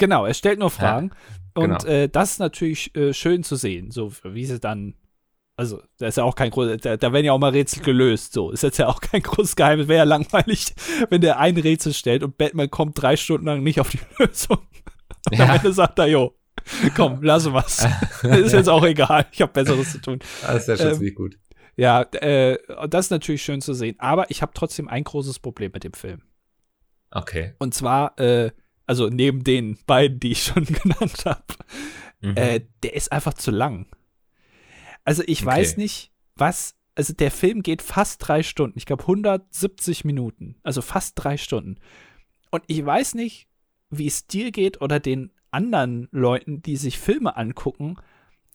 Genau, er stellt nur Fragen. Ja, genau. Und äh, das ist natürlich äh, schön zu sehen, so wie sie dann also, da ist ja auch kein großes, da, da, werden ja auch mal Rätsel gelöst. So, ist jetzt ja auch kein großes Geheimnis. Wäre ja langweilig, wenn der ein Rätsel stellt und Batman kommt drei Stunden lang nicht auf die Lösung. Und ja. am Ende sagt er, jo, komm, lass was. ist jetzt auch egal. Ich habe Besseres zu tun. Das ist ja schon ähm, ziemlich gut. Ja, äh, das ist natürlich schön zu sehen. Aber ich habe trotzdem ein großes Problem mit dem Film. Okay. Und zwar, äh, also neben den beiden, die ich schon genannt habe, mhm. äh, der ist einfach zu lang. Also ich okay. weiß nicht, was, also der Film geht fast drei Stunden. Ich glaube 170 Minuten. Also fast drei Stunden. Und ich weiß nicht, wie es dir geht oder den anderen Leuten, die sich Filme angucken,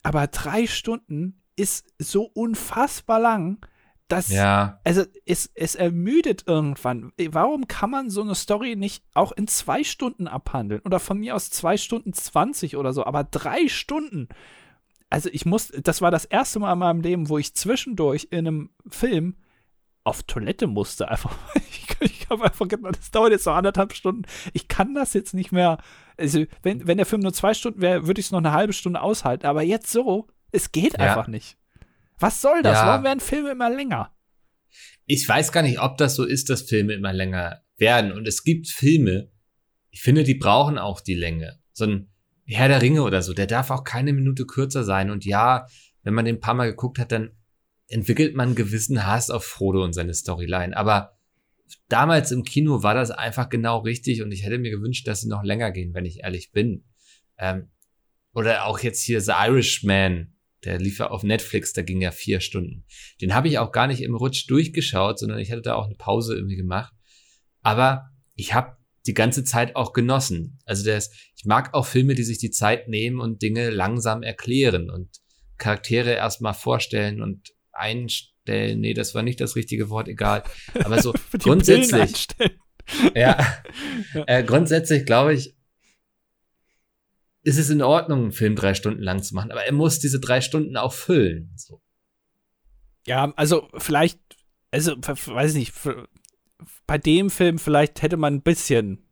aber drei Stunden ist so unfassbar lang, dass, ja. also es, es ermüdet irgendwann. Warum kann man so eine Story nicht auch in zwei Stunden abhandeln? Oder von mir aus zwei Stunden zwanzig oder so, aber drei Stunden also ich muss, das war das erste Mal in meinem Leben, wo ich zwischendurch in einem Film auf Toilette musste. Einfach, ich, ich habe einfach gedacht, das dauert jetzt noch anderthalb Stunden. Ich kann das jetzt nicht mehr. Also, wenn, wenn der Film nur zwei Stunden wäre, würde ich es noch eine halbe Stunde aushalten. Aber jetzt so, es geht ja. einfach nicht. Was soll das? Ja. Warum werden Filme immer länger? Ich weiß gar nicht, ob das so ist, dass Filme immer länger werden. Und es gibt Filme, ich finde, die brauchen auch die Länge. So ein Herr der Ringe oder so, der darf auch keine Minute kürzer sein. Und ja, wenn man den ein paar Mal geguckt hat, dann entwickelt man einen gewissen Hass auf Frodo und seine Storyline. Aber damals im Kino war das einfach genau richtig und ich hätte mir gewünscht, dass sie noch länger gehen, wenn ich ehrlich bin. Ähm, oder auch jetzt hier The Irishman, der lief ja auf Netflix, da ging ja vier Stunden. Den habe ich auch gar nicht im Rutsch durchgeschaut, sondern ich hatte da auch eine Pause irgendwie gemacht. Aber ich habe die ganze Zeit auch genossen. Also das, ich mag auch Filme, die sich die Zeit nehmen und Dinge langsam erklären und Charaktere erstmal vorstellen und einstellen. Nee, das war nicht das richtige Wort, egal. Aber so grundsätzlich. ja, äh, grundsätzlich glaube ich, ist es in Ordnung, einen Film drei Stunden lang zu machen, aber er muss diese drei Stunden auch füllen. So. Ja, also vielleicht, also weiß ich nicht, bei dem Film vielleicht hätte man ein bisschen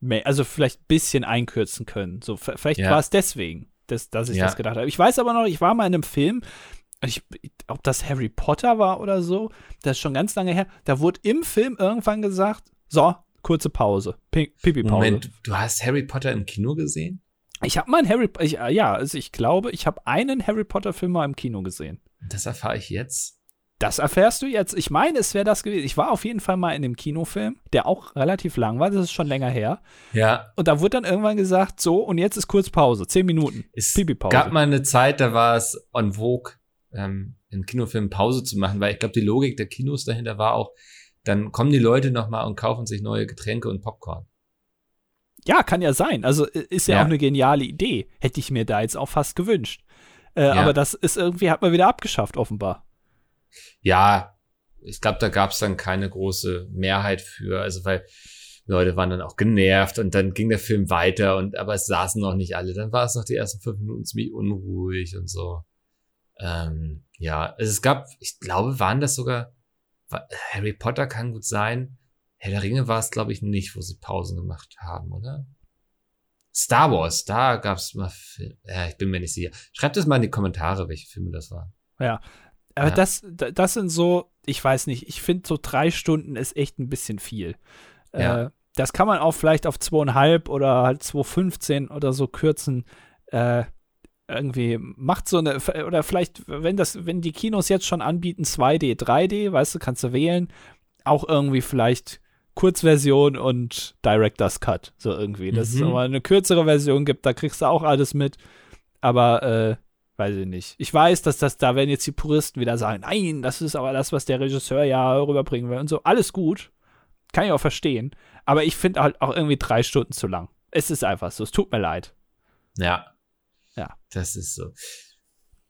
mehr, also vielleicht ein bisschen einkürzen können. So, vielleicht ja. war es deswegen, dass, dass ich ja. das gedacht habe. Ich weiß aber noch, ich war mal in einem Film, ich, ob das Harry Potter war oder so, das ist schon ganz lange her. Da wurde im Film irgendwann gesagt, so, kurze Pause, Pipi-Pause. Moment, du hast Harry Potter im Kino gesehen? Ich habe mal einen Harry, ich, ja, also ich glaube, ich habe einen Harry Potter Film mal im Kino gesehen. Das erfahre ich jetzt. Das erfährst du jetzt. Ich meine, es wäre das gewesen. Ich war auf jeden Fall mal in dem Kinofilm, der auch relativ lang war. Das ist schon länger her. Ja. Und da wurde dann irgendwann gesagt, so, und jetzt ist kurz Pause. Zehn Minuten. Es Pipi-Pause. gab mal eine Zeit, da war es on vogue, ähm, in Kinofilmen Pause zu machen, weil ich glaube, die Logik der Kinos dahinter war auch, dann kommen die Leute noch mal und kaufen sich neue Getränke und Popcorn. Ja, kann ja sein. Also ist ja, ja. auch eine geniale Idee. Hätte ich mir da jetzt auch fast gewünscht. Äh, ja. Aber das ist irgendwie, hat man wieder abgeschafft, offenbar ja, ich glaube, da gab es dann keine große Mehrheit für, also weil Leute waren dann auch genervt und dann ging der Film weiter und aber es saßen noch nicht alle. Dann war es noch die ersten fünf Minuten ziemlich unruhig und so. Ähm, ja, also es gab, ich glaube, waren das sogar Harry Potter kann gut sein. Herr der Ringe war es, glaube ich, nicht, wo sie Pausen gemacht haben, oder? Star Wars, da gab's mal Film. Ja, ich bin mir nicht sicher. Schreibt es mal in die Kommentare, welche Filme das waren. Ja. Aber ja. das, das sind so, ich weiß nicht, ich finde so drei Stunden ist echt ein bisschen viel. Ja. Äh, das kann man auch vielleicht auf zweieinhalb oder halt 2,15 oder so kürzen. Äh, irgendwie macht so eine, oder vielleicht, wenn das, wenn die Kinos jetzt schon anbieten, 2D, 3D, weißt du, kannst du wählen, auch irgendwie vielleicht Kurzversion und Director's Cut, so irgendwie. Dass mhm. es aber eine kürzere Version gibt, da kriegst du auch alles mit. Aber, äh, weiß ich nicht. Ich weiß, dass das, da werden jetzt die Puristen wieder sagen, nein, das ist aber das, was der Regisseur ja rüberbringen will und so. Alles gut. Kann ich auch verstehen. Aber ich finde halt auch irgendwie drei Stunden zu lang. Es ist einfach so. Es tut mir leid. Ja. Ja. Das ist so.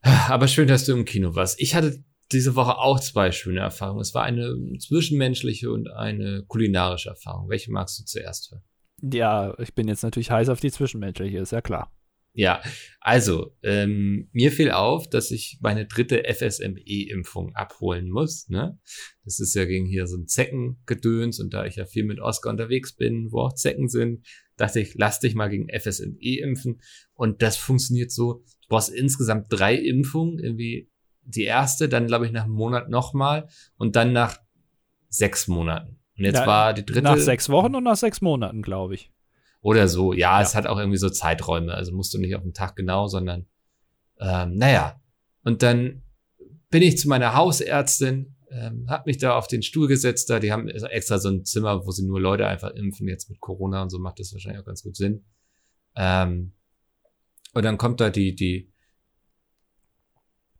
Aber schön, dass du im Kino warst. Ich hatte diese Woche auch zwei schöne Erfahrungen. Es war eine zwischenmenschliche und eine kulinarische Erfahrung. Welche magst du zuerst hören? Ja, ich bin jetzt natürlich heiß auf die zwischenmenschliche, ist ja klar. Ja, also ähm, mir fiel auf, dass ich meine dritte FSME-Impfung abholen muss. Ne? Das ist ja gegen hier so ein Zeckengedöns und da ich ja viel mit Oscar unterwegs bin, wo auch Zecken sind, dachte ich, lass dich mal gegen FSME impfen. Und das funktioniert so, du brauchst insgesamt drei Impfungen, irgendwie die erste, dann glaube ich nach einem Monat nochmal und dann nach sechs Monaten. Und jetzt ja, war die dritte. Nach sechs Wochen und nach sechs Monaten, glaube ich. Oder so. Ja, ja, es hat auch irgendwie so Zeiträume. Also musst du nicht auf den Tag genau, sondern ähm, naja. Und dann bin ich zu meiner Hausärztin, ähm, hab mich da auf den Stuhl gesetzt. Da, die haben extra so ein Zimmer, wo sie nur Leute einfach impfen. Jetzt mit Corona und so macht das wahrscheinlich auch ganz gut Sinn. Ähm, und dann kommt da die, die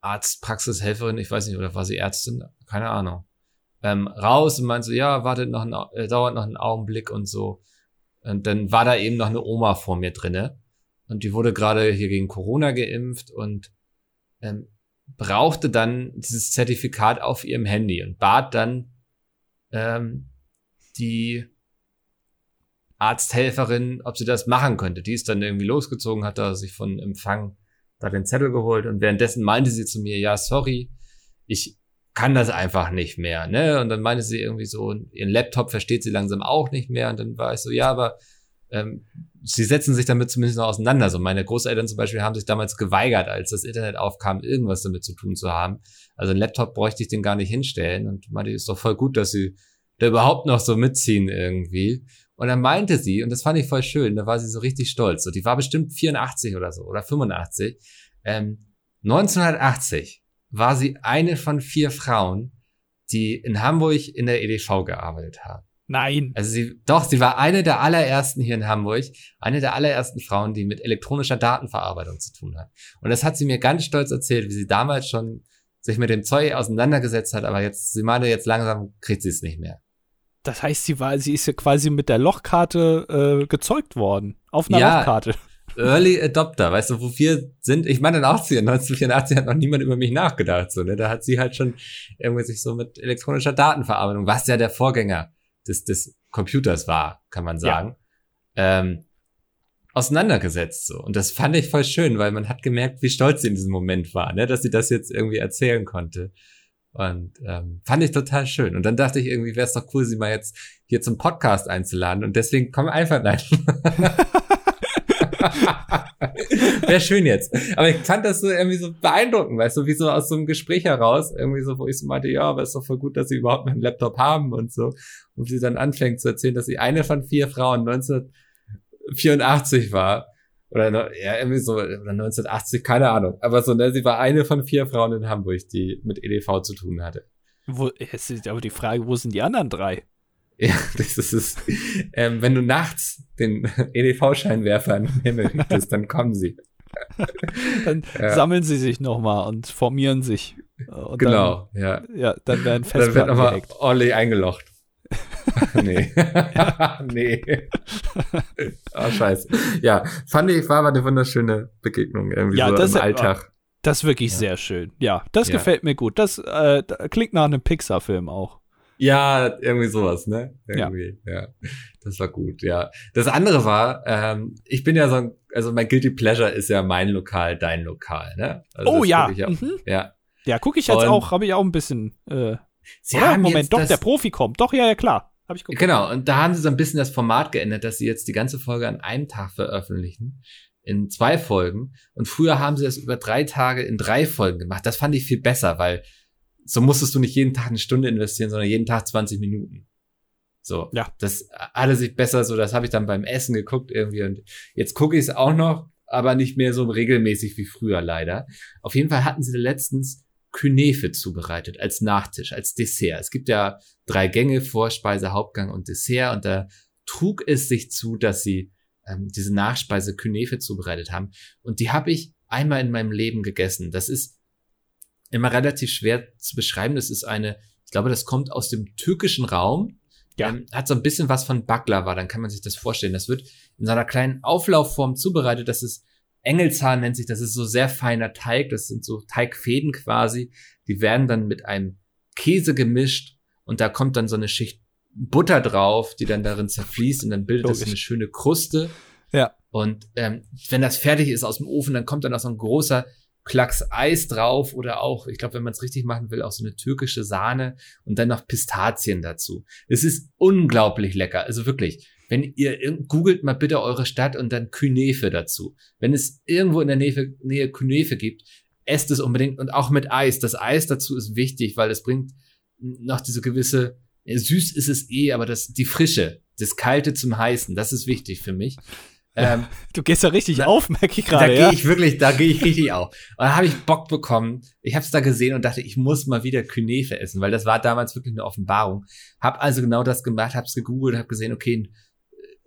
Arztpraxishelferin, ich weiß nicht, oder war sie Ärztin? Keine Ahnung. Ähm, raus und meinte so, ja, wartet noch ein, äh, dauert noch einen Augenblick und so. Und dann war da eben noch eine Oma vor mir drinne. Und die wurde gerade hier gegen Corona geimpft und ähm, brauchte dann dieses Zertifikat auf ihrem Handy und bat dann ähm, die Arzthelferin, ob sie das machen könnte. Die ist dann irgendwie losgezogen, hat da sich von Empfang da den Zettel geholt und währenddessen meinte sie zu mir, ja, sorry, ich kann das einfach nicht mehr, ne? Und dann meinte sie irgendwie so, ihren Laptop versteht sie langsam auch nicht mehr und dann war ich so, ja, aber ähm, sie setzen sich damit zumindest noch auseinander. So meine Großeltern zum Beispiel haben sich damals geweigert, als das Internet aufkam, irgendwas damit zu tun zu haben. Also ein Laptop bräuchte ich den gar nicht hinstellen und meinte, ist doch voll gut, dass sie da überhaupt noch so mitziehen irgendwie. Und dann meinte sie, und das fand ich voll schön, da war sie so richtig stolz. So, die war bestimmt 84 oder so oder 85. Ähm, 1980 war sie eine von vier Frauen, die in Hamburg in der EDV gearbeitet haben. Nein. Also sie, doch, sie war eine der allerersten hier in Hamburg, eine der allerersten Frauen, die mit elektronischer Datenverarbeitung zu tun hat. Und das hat sie mir ganz stolz erzählt, wie sie damals schon sich mit dem Zeug auseinandergesetzt hat, aber jetzt, sie meinte, jetzt langsam kriegt sie es nicht mehr. Das heißt, sie war, sie ist ja quasi mit der Lochkarte äh, gezeugt worden. Auf einer ja, Lochkarte. Early Adopter, weißt du, wo wir sind? Ich meine, in 80, 1984 hat noch niemand über mich nachgedacht, so, ne? Da hat sie halt schon irgendwie sich so mit elektronischer Datenverarbeitung, was ja der Vorgänger des, des Computers war, kann man sagen, ja. ähm, auseinandergesetzt, so. Und das fand ich voll schön, weil man hat gemerkt, wie stolz sie in diesem Moment war, ne? Dass sie das jetzt irgendwie erzählen konnte. Und ähm, fand ich total schön. Und dann dachte ich irgendwie, wäre es doch cool, sie mal jetzt hier zum Podcast einzuladen. Und deswegen komm einfach nein. wäre schön jetzt. Aber ich fand das so irgendwie so beeindruckend, weißt du, wie so aus so einem Gespräch heraus, irgendwie so, wo ich so meinte, ja, aber ist doch voll gut, dass sie überhaupt einen Laptop haben und so. Und sie dann anfängt zu erzählen, dass sie eine von vier Frauen 1984 war oder ja, irgendwie so, oder 1980, keine Ahnung. Aber so, ne, sie war eine von vier Frauen in Hamburg, die mit EDV zu tun hatte. Wo, es ist aber die Frage, wo sind die anderen drei? Ja, das ist es. Ähm, wenn du nachts den EDV-Scheinwerfer in den Himmel richtest, dann kommen sie. dann ja. sammeln sie sich nochmal und formieren sich. Und genau, dann, ja. Ja, dann werden Festplatten Dann wird nochmal ordentlich eingelocht. nee. nee. oh, scheiße. Ja, fand ich, war aber eine wunderschöne Begegnung irgendwie ja, so das, im Alltag. Das ist wirklich ja. sehr schön. Ja, das ja. gefällt mir gut. Das äh, klingt nach einem Pixar-Film auch. Ja, irgendwie sowas, ne? Irgendwie, ja. ja. Das war gut, ja. Das andere war, ähm, ich bin ja so ein, also mein Guilty Pleasure ist ja mein Lokal, dein Lokal, ne? Also oh ja. Ja, mhm. ja. Ja, gucke ich jetzt Und auch, habe ich auch ein bisschen. Äh, Sie Oder? Moment, doch, der Profi kommt. Doch, ja, ja, klar. Hab ich geguckt. Genau, und da haben sie so ein bisschen das Format geändert, dass sie jetzt die ganze Folge an einem Tag veröffentlichen. In zwei Folgen. Und früher haben sie das über drei Tage in drei Folgen gemacht. Das fand ich viel besser, weil so musstest du nicht jeden Tag eine Stunde investieren, sondern jeden Tag 20 Minuten. So. Ja. Das hatte sich besser so, das habe ich dann beim Essen geguckt irgendwie und jetzt gucke ich es auch noch, aber nicht mehr so regelmäßig wie früher leider. Auf jeden Fall hatten sie letztens Künefe zubereitet als Nachtisch, als Dessert. Es gibt ja drei Gänge, Vorspeise, Hauptgang und Dessert und da trug es sich zu, dass sie ähm, diese Nachspeise Künefe zubereitet haben und die habe ich einmal in meinem Leben gegessen. Das ist immer relativ schwer zu beschreiben. Das ist eine, ich glaube, das kommt aus dem türkischen Raum. Ja. Ähm, hat so ein bisschen was von Baklava, dann kann man sich das vorstellen. Das wird in so einer kleinen Auflaufform zubereitet. Das ist Engelzahn nennt sich, das ist so sehr feiner Teig. Das sind so Teigfäden quasi. Die werden dann mit einem Käse gemischt und da kommt dann so eine Schicht Butter drauf, die dann darin zerfließt und dann bildet das Logisch. eine schöne Kruste. Ja. Und ähm, wenn das fertig ist aus dem Ofen, dann kommt dann auch so ein großer Klacks Eis drauf oder auch, ich glaube, wenn man es richtig machen will, auch so eine türkische Sahne und dann noch Pistazien dazu. Es ist unglaublich lecker. Also wirklich, wenn ihr googelt mal bitte eure Stadt und dann Künefe dazu. Wenn es irgendwo in der Nähe, Nähe Künefe gibt, esst es unbedingt und auch mit Eis. Das Eis dazu ist wichtig, weil es bringt noch diese gewisse, süß ist es eh, aber das, die Frische, das Kalte zum Heißen, das ist wichtig für mich. Ähm, Du gehst ja richtig Da- auf, merke ich da gerade, gehe ja. ich wirklich, da gehe ich richtig auf. Und da habe ich Bock bekommen. Ich habe es da gesehen und dachte, ich muss mal wieder Künefe essen, weil das war damals wirklich eine Offenbarung. Hab also genau das gemacht, hab's gegoogelt, hab gesehen, okay,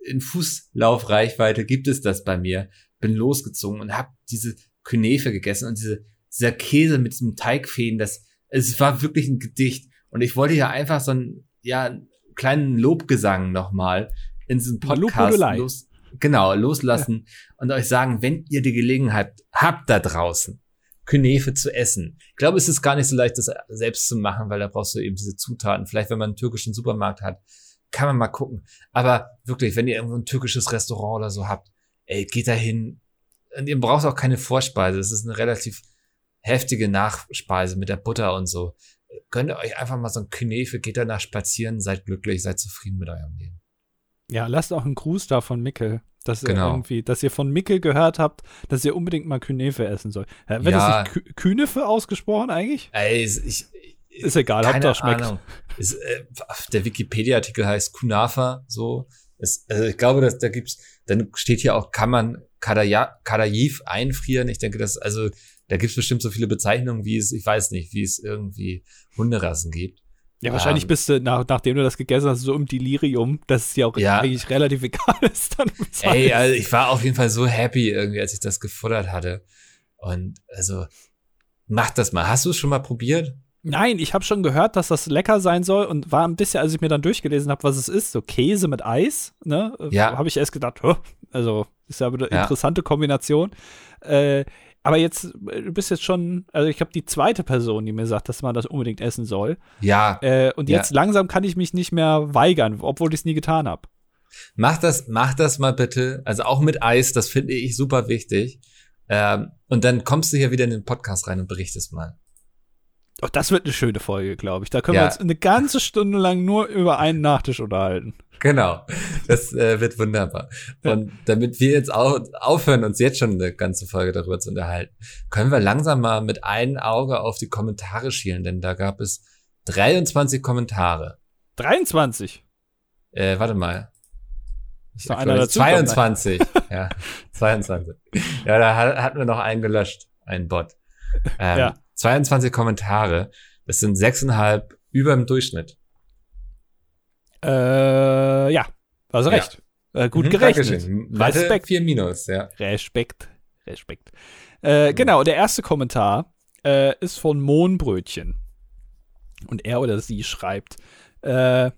in Fußlaufreichweite gibt es das bei mir. Bin losgezogen und hab diese Künefe gegessen und diese, dieser Käse mit diesem Teigfäden, das, es war wirklich ein Gedicht. Und ich wollte ja einfach so einen, ja, einen kleinen Lobgesang nochmal in diesem Podcast los, genau, loslassen und euch sagen, wenn ihr die Gelegenheit habt da draußen, Künefe zu essen. Ich glaube, es ist gar nicht so leicht, das selbst zu machen, weil da brauchst du eben diese Zutaten. Vielleicht, wenn man einen türkischen Supermarkt hat, kann man mal gucken. Aber wirklich, wenn ihr irgendwo ein türkisches Restaurant oder so habt, ey, geht da hin. Und ihr braucht auch keine Vorspeise. Es ist eine relativ heftige Nachspeise mit der Butter und so. Gönnt ihr euch einfach mal so ein Künefe, geht danach spazieren, seid glücklich, seid zufrieden mit eurem Leben. Ja, lasst auch einen Gruß da von Mickel, dass ihr Genau. irgendwie, dass ihr von Mickel gehört habt, dass ihr unbedingt mal Künefe essen sollt. Wird Ja. das nicht Kü Künefe ausgesprochen eigentlich? Ey, ich, Ist egal, keine Hauptsache schmeckt. Ahnung. Es, äh, der Wikipedia-Artikel heißt Kunafa, so. Es, also ich glaube, dass da gibt's, dann steht hier auch, kann man Kadaya- Kadaif einfrieren. Ich denke, das, also da gibt's bestimmt so viele Bezeichnungen, wie es, ich weiß nicht, wie es irgendwie Hunderassen gibt. Ja, wahrscheinlich Ähm, bist du, nach, nachdem du das gegessen hast, so im Delirium, dass es dir auch Ja. eigentlich relativ egal ist. Dann Ey, also ich war auf jeden Fall so happy irgendwie, als ich das gefuttert hatte. Und also, mach das mal. Hast du es schon mal probiert? Nein, ich habe schon gehört, dass das lecker sein soll und war ein bisschen, als ich mir dann durchgelesen habe, was es ist, so Käse mit Eis, ne? Ja. Habe ich erst gedacht, "Hä? also ist ja eine Ja. interessante Kombination. Äh, aber jetzt, äh, du bist jetzt schon, also ich habe die zweite Person, die mir sagt, dass man das unbedingt essen soll. Ja, Äh, und Ja. jetzt langsam kann ich mich nicht mehr weigern, obwohl ich es nie getan habe. Mach das, mach das mal bitte. Also auch mit Eis, das finde ich super wichtig. Ähm, und dann kommst du hier wieder in den Podcast rein und berichtest mal. Oh, das wird eine schöne Folge, glaube ich. Da können Ja. wir uns eine ganze Stunde lang nur über einen Nachtisch unterhalten. Genau. Das äh, wird wunderbar. Und damit wir jetzt auch aufhören, uns jetzt schon eine ganze Folge darüber zu unterhalten, können wir langsam mal mit einem Auge auf die Kommentare schielen, denn da gab es 23 Kommentare. 23. Äh, warte mal. Ist noch einer dazu 22. ja, 22. Ja, da hat, hatten wir noch einen gelöscht, einen Bot. Ähm, Ja. 22 Kommentare. Das sind sechseinhalb über dem Durchschnitt. Äh, ja, also Ja. recht. Äh, gut Mhm, gerechnet. Mathe Respekt. 4 minus, ja. Respekt. Respekt. Äh, genau, der erste Kommentar äh, ist von Mohnbrötchen. Und er oder sie schreibt, äh,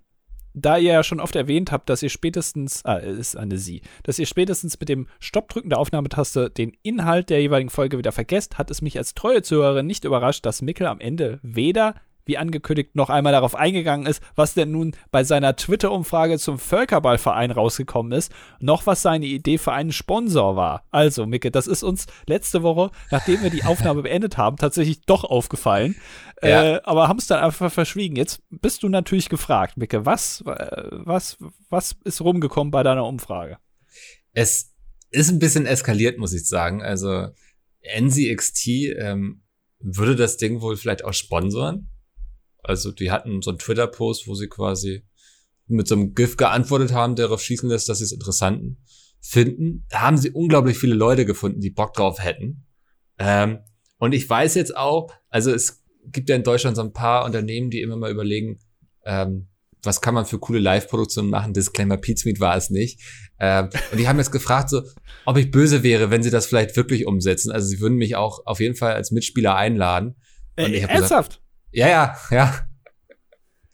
da ihr ja schon oft erwähnt habt, dass ihr spätestens, ah, es ist eine sie, dass ihr spätestens mit dem Stoppdrücken der Aufnahmetaste den Inhalt der jeweiligen Folge wieder vergesst, hat es mich als treue Zuhörerin nicht überrascht, dass Mickel am Ende weder wie angekündigt, noch einmal darauf eingegangen ist, was denn nun bei seiner Twitter-Umfrage zum Völkerballverein rausgekommen ist, noch was seine Idee für einen Sponsor war. Also, Micke, das ist uns letzte Woche, nachdem wir die Aufnahme beendet haben, tatsächlich doch aufgefallen. Ja. Äh, aber haben es dann einfach verschwiegen. Jetzt bist du natürlich gefragt, Micke, was, äh, was, was ist rumgekommen bei deiner Umfrage? Es ist ein bisschen eskaliert, muss ich sagen. Also NCXT ähm, würde das Ding wohl vielleicht auch sponsoren. Also die hatten so einen Twitter-Post, wo sie quasi mit so einem GIF geantwortet haben, der darauf schießen lässt, dass sie es interessant finden. Da haben sie unglaublich viele Leute gefunden, die Bock drauf hätten. Ähm, und ich weiß jetzt auch, also es gibt ja in Deutschland so ein paar Unternehmen, die immer mal überlegen, ähm, was kann man für coole Live-Produktionen machen? Disclaimer, Pizmeet war es nicht. Ähm, und die haben jetzt gefragt, so, ob ich böse wäre, wenn sie das vielleicht wirklich umsetzen. Also sie würden mich auch auf jeden Fall als Mitspieler einladen. Und äh, ernsthaft? Gesagt, ja, ja, ja.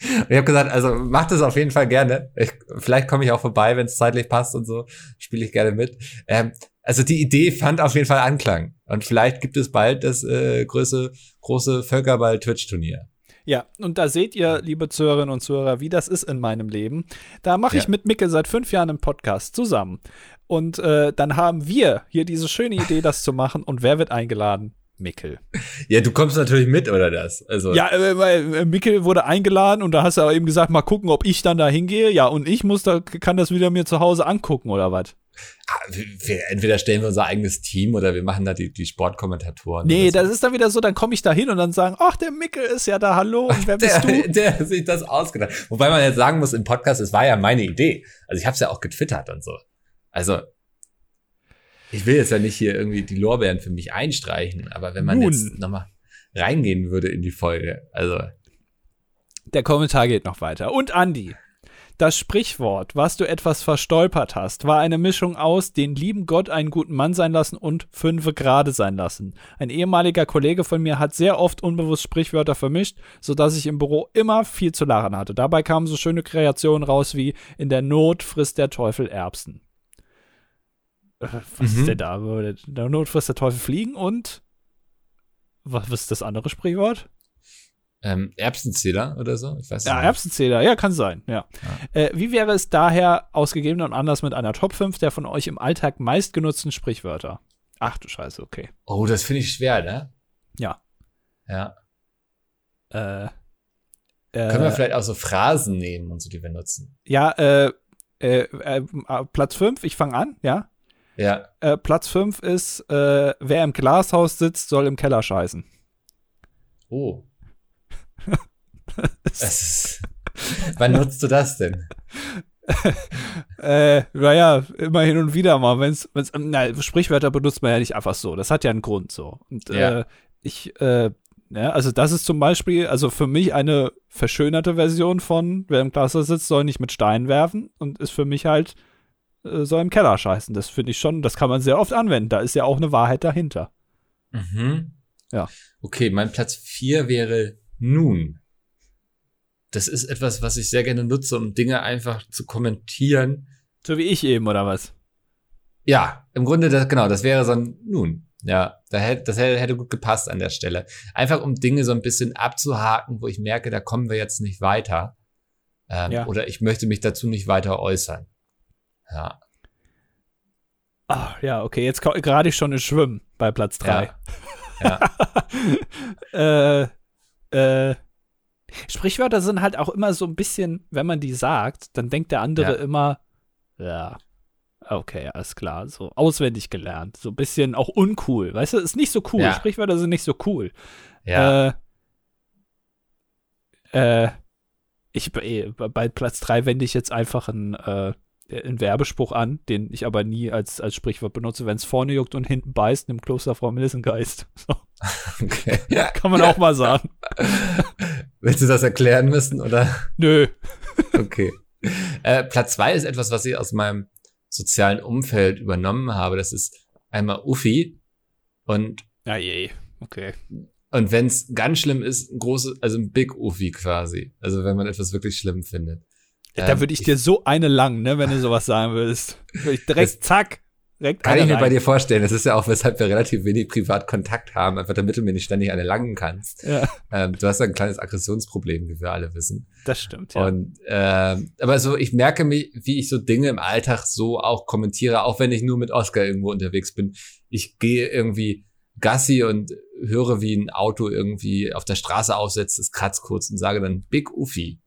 Und ich habe gesagt, also macht es auf jeden Fall gerne. Ich, vielleicht komme ich auch vorbei, wenn es zeitlich passt und so, spiele ich gerne mit. Ähm, also die Idee fand auf jeden Fall Anklang. Und vielleicht gibt es bald das äh, große, große Völkerball-Twitch-Turnier. Ja, und da seht ihr, liebe Zuhörerinnen und Zuhörer, wie das ist in meinem Leben. Da mache ich ja. mit Micke seit fünf Jahren einen Podcast zusammen. Und äh, dann haben wir hier diese schöne Idee, das zu machen. Und wer wird eingeladen? Mickel. Ja, du kommst natürlich mit, oder das? Also ja, äh, äh, Mickel wurde eingeladen und da hast du aber eben gesagt, mal gucken, ob ich dann da hingehe. Ja, und ich muss da, kann das wieder mir zu Hause angucken, oder was? Ah, entweder stellen wir unser eigenes Team oder wir machen da die, die Sportkommentatoren. Nee, das ist dann wieder so, dann komme ich da hin und dann sagen, ach, der Mickel ist ja da, hallo, und wer bist der, du? Der sich das ausgedacht. Wobei man jetzt sagen muss, im Podcast, es war ja meine Idee. Also ich habe es ja auch getwittert und so. Also ich will jetzt ja nicht hier irgendwie die Lorbeeren für mich einstreichen, aber wenn man Nun. jetzt nochmal reingehen würde in die Folge, also. Der Kommentar geht noch weiter. Und Andi, das Sprichwort, was du etwas verstolpert hast, war eine Mischung aus den lieben Gott einen guten Mann sein lassen und fünfe gerade sein lassen. Ein ehemaliger Kollege von mir hat sehr oft unbewusst Sprichwörter vermischt, sodass ich im Büro immer viel zu lachen hatte. Dabei kamen so schöne Kreationen raus wie in der Not frisst der Teufel Erbsen. Äh, was mhm. ist denn da? Der Not frisst der Teufel fliegen und was ist das andere Sprichwort? ähm, Erbsenzähler oder so. Ich weiß ja, nicht. Erbsenzähler, ja, kann sein, ja. ja. Äh, wie wäre es daher ausgegeben und anders mit einer Top 5 der von euch im Alltag meistgenutzten Sprichwörter? Ach du Scheiße, okay. Oh, das finde ich schwer, ne? Ja. Ja. Äh, Können wir äh, vielleicht auch so Phrasen nehmen und so, die wir nutzen? Ja, äh, äh, äh Platz 5, ich fange an, ja? Ja. Äh, Platz 5 ist, äh, wer im Glashaus sitzt, soll im Keller scheißen. Oh. ist, wann nutzt du das denn? äh, naja, immer hin und wieder mal. Wenn's, wenn's, na, Sprichwörter benutzt man ja nicht einfach so. Das hat ja einen Grund so. Und ja. äh, ich, äh, ja, also das ist zum Beispiel, also für mich eine verschönerte Version von, wer im Klasse sitzt, soll nicht mit Steinen werfen und ist für mich halt, äh, soll im Keller scheißen. Das finde ich schon, das kann man sehr oft anwenden. Da ist ja auch eine Wahrheit dahinter. Mhm. Ja. Okay, mein Platz 4 wäre nun das ist etwas, was ich sehr gerne nutze, um Dinge einfach zu kommentieren. So wie ich eben, oder was? Ja, im Grunde, das, genau, das wäre so ein Nun. Ja, das hätte, das hätte gut gepasst an der Stelle. Einfach um Dinge so ein bisschen abzuhaken, wo ich merke, da kommen wir jetzt nicht weiter. Ähm, ja. Oder ich möchte mich dazu nicht weiter äußern. Ja. Ach, ja, okay, jetzt gerade ich schon in Schwimmen bei Platz 3. Ja. ja. äh, äh, Sprichwörter sind halt auch immer so ein bisschen, wenn man die sagt, dann denkt der andere ja. immer, ja, okay, alles klar, so auswendig gelernt, so ein bisschen auch uncool, weißt du, ist nicht so cool. Ja. Sprichwörter sind nicht so cool. Ja. Äh, äh, ich, bei Platz 3 wende ich jetzt einfach ein äh, einen Werbespruch an, den ich aber nie als, als Sprichwort benutze. Wenn es vorne juckt und hinten beißt, im Kloster Frau Melissengeist. So. Okay. Kann man auch mal sagen. Willst du das erklären müssen, oder? Nö. Okay. Äh, Platz zwei ist etwas, was ich aus meinem sozialen Umfeld übernommen habe. Das ist einmal Uffi und. Ja, je. Okay. Und wenn es ganz schlimm ist, ein großes, also ein Big Uffi quasi. Also wenn man etwas wirklich schlimm findet. Da ähm, würde ich dir so eine lang, ne, wenn du sowas sagen würdest. Würde ich direkt, zack, Direkt Kann ich mir bei rein. dir vorstellen. Das ist ja auch, weshalb wir relativ wenig Privatkontakt haben, einfach damit du mir nicht ständig eine langen kannst. Ja, Ähm, du hast ja ein kleines Aggressionsproblem, wie wir alle wissen. das stimmt, ja. Und ähm, aber so, ich merke mich, wie ich so Dinge im Alltag so auch kommentiere, auch wenn ich nur mit Oscar irgendwo unterwegs bin. Ich gehe irgendwie Gassi und höre, wie ein Auto irgendwie auf der Straße aussetzt, es kratzt kurz und sage dann Big Uffi.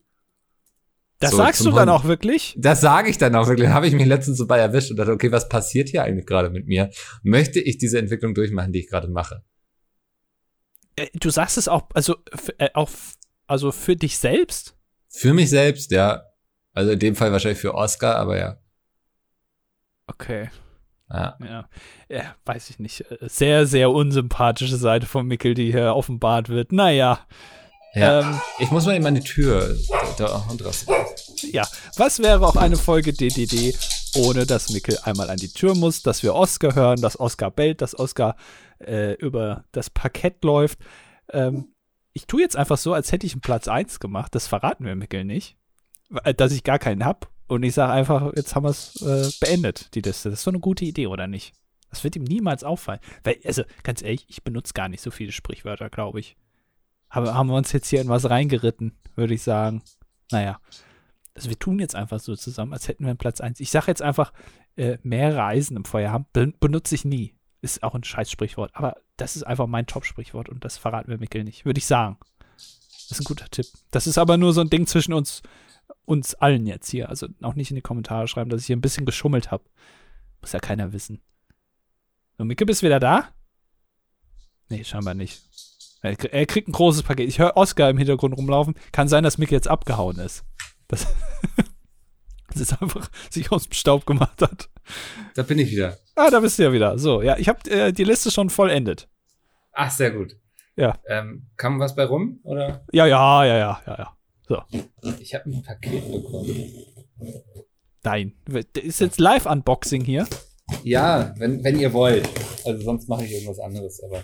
Das so sagst du dann auch wirklich? Das sage ich dann auch wirklich. Habe ich mich letztens so bei erwischt und dachte, okay, was passiert hier eigentlich gerade mit mir? Möchte ich diese Entwicklung durchmachen, die ich gerade mache? Äh, Du sagst es auch, also, äh, auch, also für dich selbst? Für mich selbst, ja. Also in dem Fall wahrscheinlich für Oscar, aber ja. Okay. ja. Ja, ja, weiß ich nicht. Äh, Sehr, sehr unsympathische Seite von Mickel, die hier offenbart wird. Naja, ja. ähm, Ich muss mal in meine Tür da, da ja. Was wäre auch eine Folge DDD, ohne dass Mickel einmal an die Tür muss, dass wir Oscar hören, dass Oscar bellt, dass Oscar äh, über das Parkett läuft. Ähm, ich tue jetzt einfach so, als hätte ich einen Platz 1 gemacht. Das verraten wir Mickel nicht. Weil- Dass ich gar keinen hab. Und ich sage einfach, jetzt haben wir es äh, beendet, die Liste. Das ist so eine gute Idee, oder nicht? Das wird ihm niemals auffallen. Weil, also, ganz ehrlich, ich benutze gar nicht so viele Sprichwörter, glaube ich. Aber haben wir uns jetzt hier in was reingeritten, würde ich sagen. Naja. Also wir tun jetzt einfach so zusammen, als hätten wir einen Platz 1. Ich sage jetzt einfach, äh, mehrere Eisen im Feuer haben, ben benutze ich nie. Ist auch ein scheiß Sprichwort. Aber das ist einfach mein Top-Sprichwort und das verraten wir Mikkel nicht, würde ich sagen. Das ist ein guter Tipp. Das ist aber nur so ein Ding zwischen uns, uns allen jetzt hier. Also auch nicht in die Kommentare schreiben, dass ich hier ein bisschen geschummelt habe. Muss ja keiner wissen. So, Mikkel, bist du wieder da? Nee, scheinbar nicht. Er, er kriegt ein großes Paket. Ich höre Oscar im Hintergrund rumlaufen. Kann sein, dass Mikkel jetzt abgehauen ist. Das, das ist einfach sich aus dem Staub gemacht hat. Da bin ich wieder. Ah, da bist du ja wieder. So, ja, ich habe äh, die Liste schon vollendet. Ach, sehr gut. Ja. Ähm, kam was bei rum? Oder? Ja, ja, ja, ja, ja, ja. Ich habe ein Paket bekommen. Nein. Ist jetzt Live-Unboxing hier. Ja, wenn, wenn ihr wollt. Also sonst mache ich irgendwas anderes, aber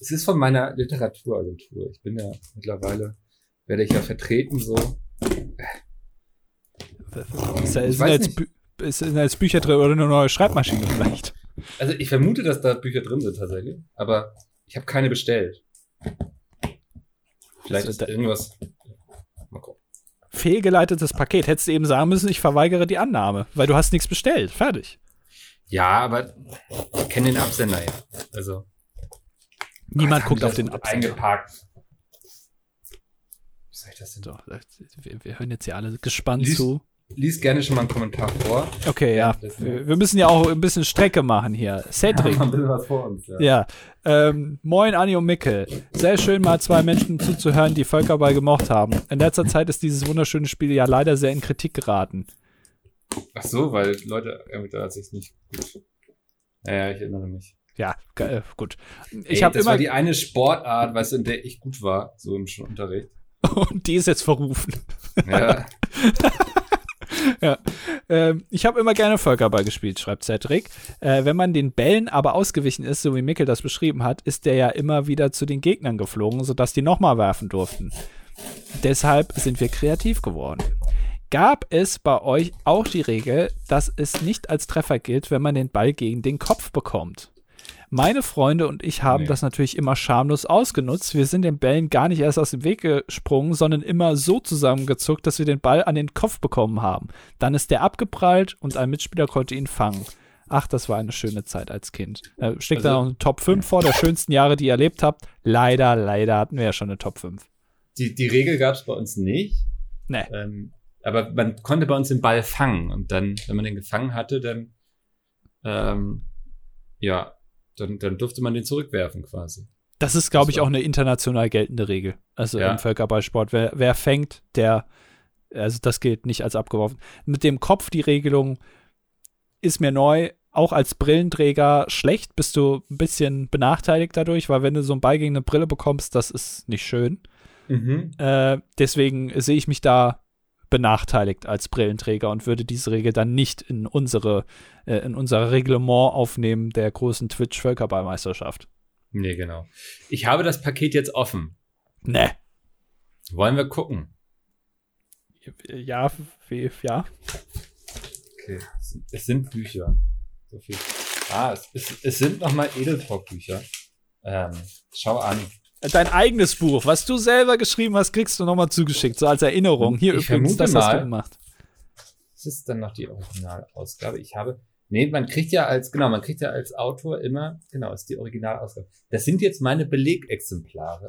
es ist von meiner Literaturagentur. Ich bin ja mittlerweile, werde ich ja vertreten so. Ist, da- sind, jetzt sind da jetzt Bücher drin oder eine neue Schreibmaschine vielleicht? Also ich vermute, dass da Bücher drin sind tatsächlich, aber ich habe keine bestellt. Vielleicht Also ist da- irgendwas. Mal gucken. Fehlgeleitetes Paket. Hättest du eben sagen müssen, ich verweigere die Annahme, weil du hast nichts bestellt. Fertig. Ja, aber ich kenne den Absender ja. Also Niemand guckt auf den Absender. Eingepackt. Wie soll ich das denn? So, wir, wir hören jetzt hier alle gespannt Lies- zu. Lies gerne schon mal einen Kommentar vor. Okay, ja. Wir, wir müssen ja auch ein bisschen Strecke machen hier. Cedric. Haben ein bisschen was vor uns. Ja. Ja, ähm, moin Anni und Mickel. Sehr schön mal zwei Menschen zuzuhören, die Völkerball gemocht haben. In letzter Zeit ist dieses wunderschöne Spiel ja leider sehr in Kritik geraten. Ach so, weil Leute irgendwie da sich nicht gut. Ja, ja, ich erinnere mich. Ja, äh, gut. Ich habe das immer war die eine Sportart, weißt du, in der ich gut war, so im Unterricht. und die ist jetzt verrufen. Ja, Ähm, ich habe immer gerne Völkerball gespielt, schreibt Cedric. Äh, wenn man den Bällen aber ausgewichen ist, so wie Mickel das beschrieben hat, ist der ja immer wieder zu den Gegnern geflogen, sodass die nochmal werfen durften. Deshalb sind wir kreativ geworden. Gab es bei euch auch die Regel, dass es nicht als Treffer gilt, wenn man den Ball gegen den Kopf bekommt? Meine Freunde und ich haben Nee. das natürlich immer schamlos ausgenutzt. Wir sind den Bällen gar nicht erst aus dem Weg gesprungen, sondern immer so zusammengezuckt, dass wir den Ball an den Kopf bekommen haben. Dann ist der abgeprallt und ein Mitspieler konnte ihn fangen. Ach, das war eine schöne Zeit als Kind. Äh, steckt da Also- noch eine Top 5 vor, der schönsten Jahre, die ihr erlebt habt. Leider, leider hatten wir ja schon eine Top 5. die, die Regel gab es bei uns nicht. Nee. Ähm, aber man konnte bei uns den Ball fangen. Und dann, wenn man den gefangen hatte, dann, ähm, ja, dann, dann durfte man den zurückwerfen quasi. Das ist, glaube ich, auch eine international geltende Regel. Also Ja. im Völkerballsport. Wer, wer fängt, der, also das gilt nicht als abgeworfen. Mit dem Kopf die Regelung ist mir neu. Auch als Brillenträger schlecht, bist du ein bisschen benachteiligt dadurch, weil wenn du so einen Ball gegen eine Brille bekommst, das ist nicht schön. Mhm. Äh, deswegen sehe ich mich da benachteiligt als Brillenträger und würde diese Regel dann nicht in unsere, äh, in unser Reglement aufnehmen der großen Twitch-Völkerballmeisterschaft. Nee, genau. Ich habe das Paket jetzt offen. Ne. Wollen wir gucken? Ja, wie, ja. Okay. Es sind Bücher. So viel. Ah, es, es, es sind nochmal Edeltalk-Bücher. Ähm, schau an. Dein eigenes Buch, was du selber geschrieben hast, kriegst du nochmal zugeschickt, so als Erinnerung. Hier Ich übrigens, vermute das hast du mal- gemacht. Das ist dann noch die Originalausgabe. Ich habe. Nee, man kriegt ja als, genau, man kriegt ja als Autor immer, genau, ist die Originalausgabe. Das sind jetzt meine Belegexemplare,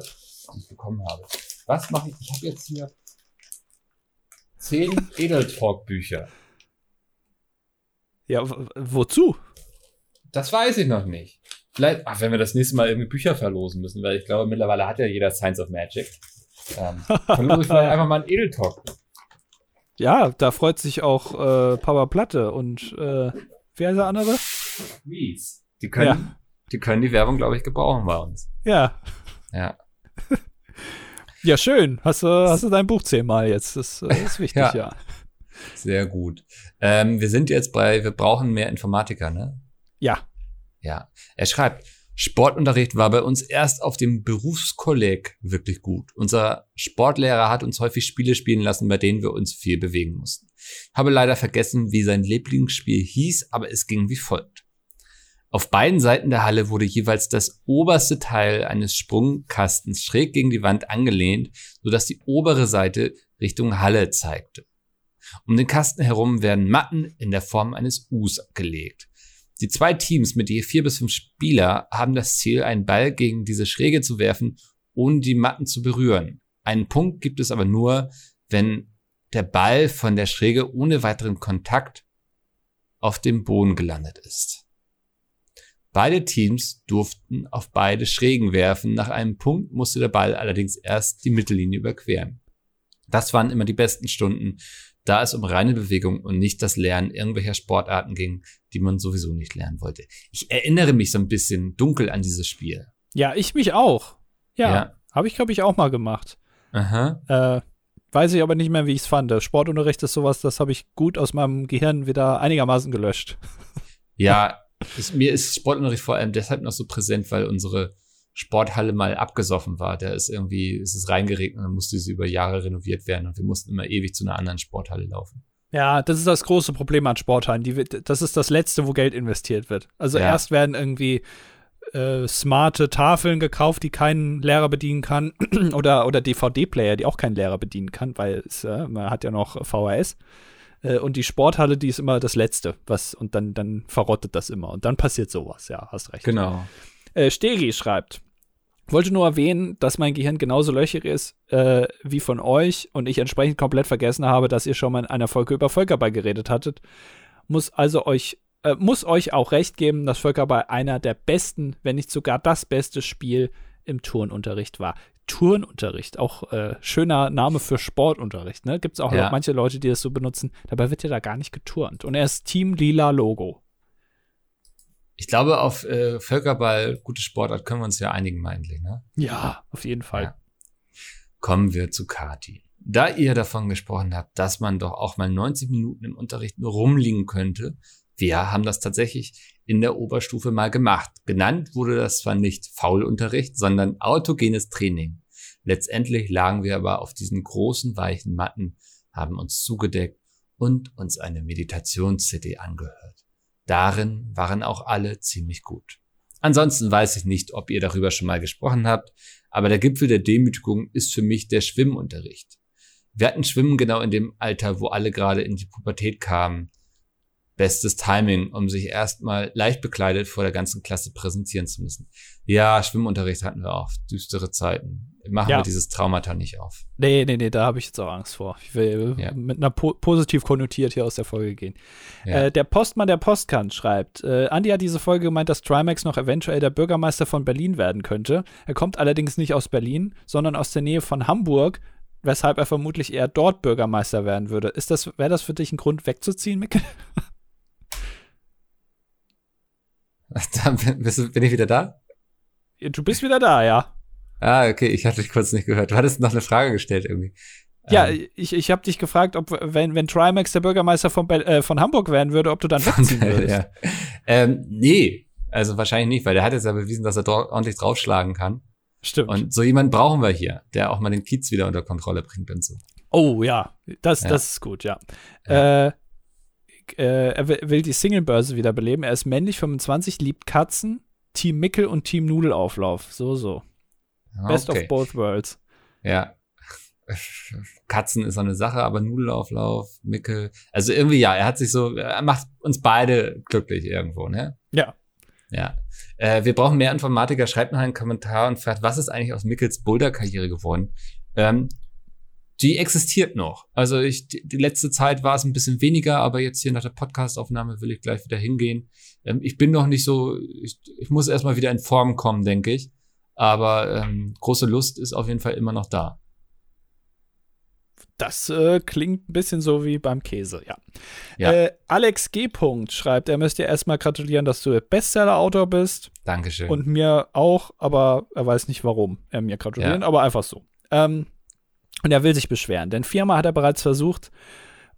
die ich bekommen habe. Was mache ich? Ich habe jetzt hier zehn Edeltalk-Bücher. Ja, wozu? Das weiß ich noch nicht. Vielleicht, ach, wenn wir das nächste Mal irgendwie Bücher verlosen müssen, weil ich glaube, mittlerweile hat ja jeder Science of Magic. Ähm, verlose ich vielleicht einfach mal ein Edeltalk. Ja, da freut sich auch äh, Papa Platte und äh, wer ist der andere? Mies. Die können, Ja. die können die Werbung, glaube ich, gebrauchen bei uns. Ja. Ja. Ja, schön. Hast du, hast du dein Buch zehnmal jetzt. Das äh, ist wichtig, Ja. ja. Sehr gut. Ähm, wir sind jetzt bei, wir brauchen mehr Informatiker, ne? Ja. Ja. Er schreibt, Sportunterricht war bei uns erst auf dem Berufskolleg wirklich gut. Unser Sportlehrer hat uns häufig Spiele spielen lassen, bei denen wir uns viel bewegen mussten. Habe leider vergessen, wie sein Lieblingsspiel hieß, aber es ging wie folgt. Auf beiden Seiten der Halle wurde jeweils das oberste Teil eines Sprungkastens schräg gegen die Wand angelehnt, sodass die obere Seite Richtung Halle zeigte. Um den Kasten herum werden Matten in der Form eines Us gelegt. Die zwei Teams mit je vier bis fünf Spieler haben das Ziel, einen Ball gegen diese Schräge zu werfen, ohne die Matten zu berühren. Einen Punkt gibt es aber nur, wenn der Ball von der Schräge ohne weiteren Kontakt auf dem Boden gelandet ist. Beide Teams durften auf beide Schrägen werfen. Nach einem Punkt musste der Ball allerdings erst die Mittellinie überqueren. Das waren immer die besten Stunden, da es um reine Bewegung und nicht das Lernen irgendwelcher Sportarten ging, die man sowieso nicht lernen wollte. Ich erinnere mich so ein bisschen dunkel an dieses Spiel. Ja, ich mich auch. Ja. Ja. Habe ich, glaube ich, auch mal gemacht. Aha. Äh, weiß ich aber nicht mehr, wie ich es fand. Sportunterricht ist sowas, das habe ich gut aus meinem Gehirn wieder einigermaßen gelöscht. Ja, es, mir ist Sportunterricht vor allem deshalb noch so präsent, weil unsere Sporthalle mal abgesoffen war. Da ist irgendwie, es ist reingeregnet und dann musste sie über Jahre renoviert werden und wir mussten immer ewig zu einer anderen Sporthalle laufen. Ja, das ist das große Problem an Sporthallen. Die, das ist das Letzte, wo Geld investiert wird. Also Ja. erst werden irgendwie äh, smarte Tafeln gekauft, die keinen Lehrer bedienen kann. oder oder DVD-Player, die auch keinen Lehrer bedienen kann, weil es, äh, man hat ja noch VHS. Äh, und die Sporthalle, die ist immer das Letzte. Was, und dann, dann verrottet das immer. Und dann passiert sowas, ja, hast recht. Genau. Äh, Steri schreibt, wollte nur erwähnen, dass mein Gehirn genauso löchrig ist äh, wie von euch und ich entsprechend komplett vergessen habe, dass ihr schon mal in einer Folge über Völkerball geredet hattet. Muss also euch, äh, muss euch auch recht geben, dass Völkerball einer der besten, wenn nicht sogar das beste Spiel im Turnunterricht war. Turnunterricht, auch äh, schöner Name für Sportunterricht, ne? Gibt es auch Ja. noch manche Leute, die das so benutzen. Dabei wird ja da gar nicht geturnt. Und er ist Team Lila Logo. Ich glaube, auf äh, Völkerball, gute Sportart, können wir uns ja einigen, eigentlich, ne? Ja, auf jeden Fall. Ja. Kommen wir zu Kati. Da ihr davon gesprochen habt, dass man doch auch mal 90 Minuten im Unterricht nur rumliegen könnte, wir haben das tatsächlich in der Oberstufe mal gemacht. Genannt wurde das zwar nicht Faulunterricht, sondern autogenes Training. Letztendlich lagen wir aber auf diesen großen weichen Matten, haben uns zugedeckt und uns eine Meditations-CD angehört. Darin waren auch alle ziemlich gut. Ansonsten weiß ich nicht, ob ihr darüber schon mal gesprochen habt, aber der Gipfel der Demütigung ist für mich der Schwimmunterricht. Wir hatten Schwimmen genau in dem Alter, wo alle gerade in die Pubertät kamen. Bestes Timing, um sich erstmal leicht bekleidet vor der ganzen Klasse präsentieren zu müssen. Ja, Schwimmunterricht hatten wir auch. Düstere Zeiten. Machen Ja. wir dieses Traumata nicht auf. Nee, nee, nee, da habe ich jetzt auch Angst vor. Ich will Ja. mit einer po positiv konnotiert hier aus der Folge gehen. Ja. Äh, der Postmann der Postkant schreibt, äh, Andi hat diese Folge gemeint, dass Trimax noch eventuell der Bürgermeister von Berlin werden könnte. Er kommt allerdings nicht aus Berlin, sondern aus der Nähe von Hamburg, weshalb er vermutlich eher dort Bürgermeister werden würde. Ist das, wäre das für dich ein Grund wegzuziehen, Micke? Bist du- bin ich wieder da? Du bist wieder da, ja. Ah, okay, ich hatte dich kurz nicht gehört. Du hattest noch eine Frage gestellt irgendwie. Ja, Ähm, ich, ich habe dich gefragt, ob, wenn, wenn Trimax der Bürgermeister von, äh, von Hamburg werden würde, ob du dann wegziehen würdest. ja. ähm, nee, also wahrscheinlich nicht, weil der hat jetzt ja bewiesen, dass er ordentlich draufschlagen kann. Stimmt. Und so jemand brauchen wir hier, der auch mal den Kiez wieder unter Kontrolle bringt und so. Oh ja, das, Ja. das ist gut, ja. Ja. Äh, äh, er will die Singlebörse wiederbeleben. Er ist männlich, 25, liebt Katzen, Team Mickel und Team Nudelauflauf. So, so. Best Okay. of both worlds. Ja. Katzen ist so eine Sache, aber Nudelauflauf, Mickel. Also irgendwie, ja, er hat sich so, er macht uns beide glücklich irgendwo, ne? Ja. Ja. Äh, wir brauchen mehr Informatiker. Schreibt noch einen Kommentar und fragt, was ist eigentlich aus Mickels Boulder-Karriere geworden? Ähm, die existiert noch. Also ich, die, die letzte Zeit war es ein bisschen weniger, aber jetzt hier nach der Podcast-Aufnahme will ich gleich wieder hingehen. Ähm, ich bin noch nicht so, ich, ich muss erstmal wieder in Form kommen, denke ich. Aber ähm, große Lust ist auf jeden Fall immer noch da. Das äh, klingt ein bisschen so wie beim Käse, ja. Ja. Äh, Alex G. Punkt schreibt, er müsste dir erstmal gratulieren, dass du Bestseller-Autor bist. Dankeschön. Und mir auch, aber er weiß nicht, warum er mir gratulieren, Ja. aber einfach so. Ähm, und er will sich beschweren, denn viermal hat er bereits versucht,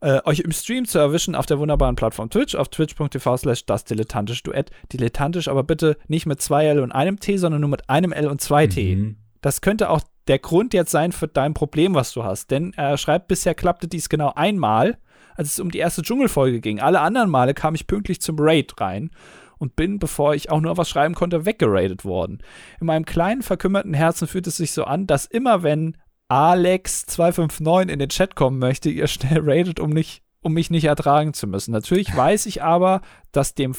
äh, euch im Stream zu erwischen auf der wunderbaren Plattform Twitch, auf twitch.tv slash das dilettantisch Duett. Dilettantisch, aber bitte nicht mit zwei L und einem T, sondern nur mit einem L und zwei T. Mhm. Das könnte auch der Grund jetzt sein für dein Problem, was du hast. Denn er schreibt, bisher klappte dies genau einmal, als es um die erste Dschungelfolge ging. Alle anderen Male kam ich pünktlich zum Raid rein und bin, bevor ich auch nur was schreiben konnte, weggeradet worden. In meinem kleinen, verkümmerten Herzen fühlt es sich so an, dass immer wenn Alex259 in den Chat kommen möchte, ihr schnell raidet, um, nicht, um mich nicht ertragen zu müssen. Natürlich weiß ich aber, dass dem,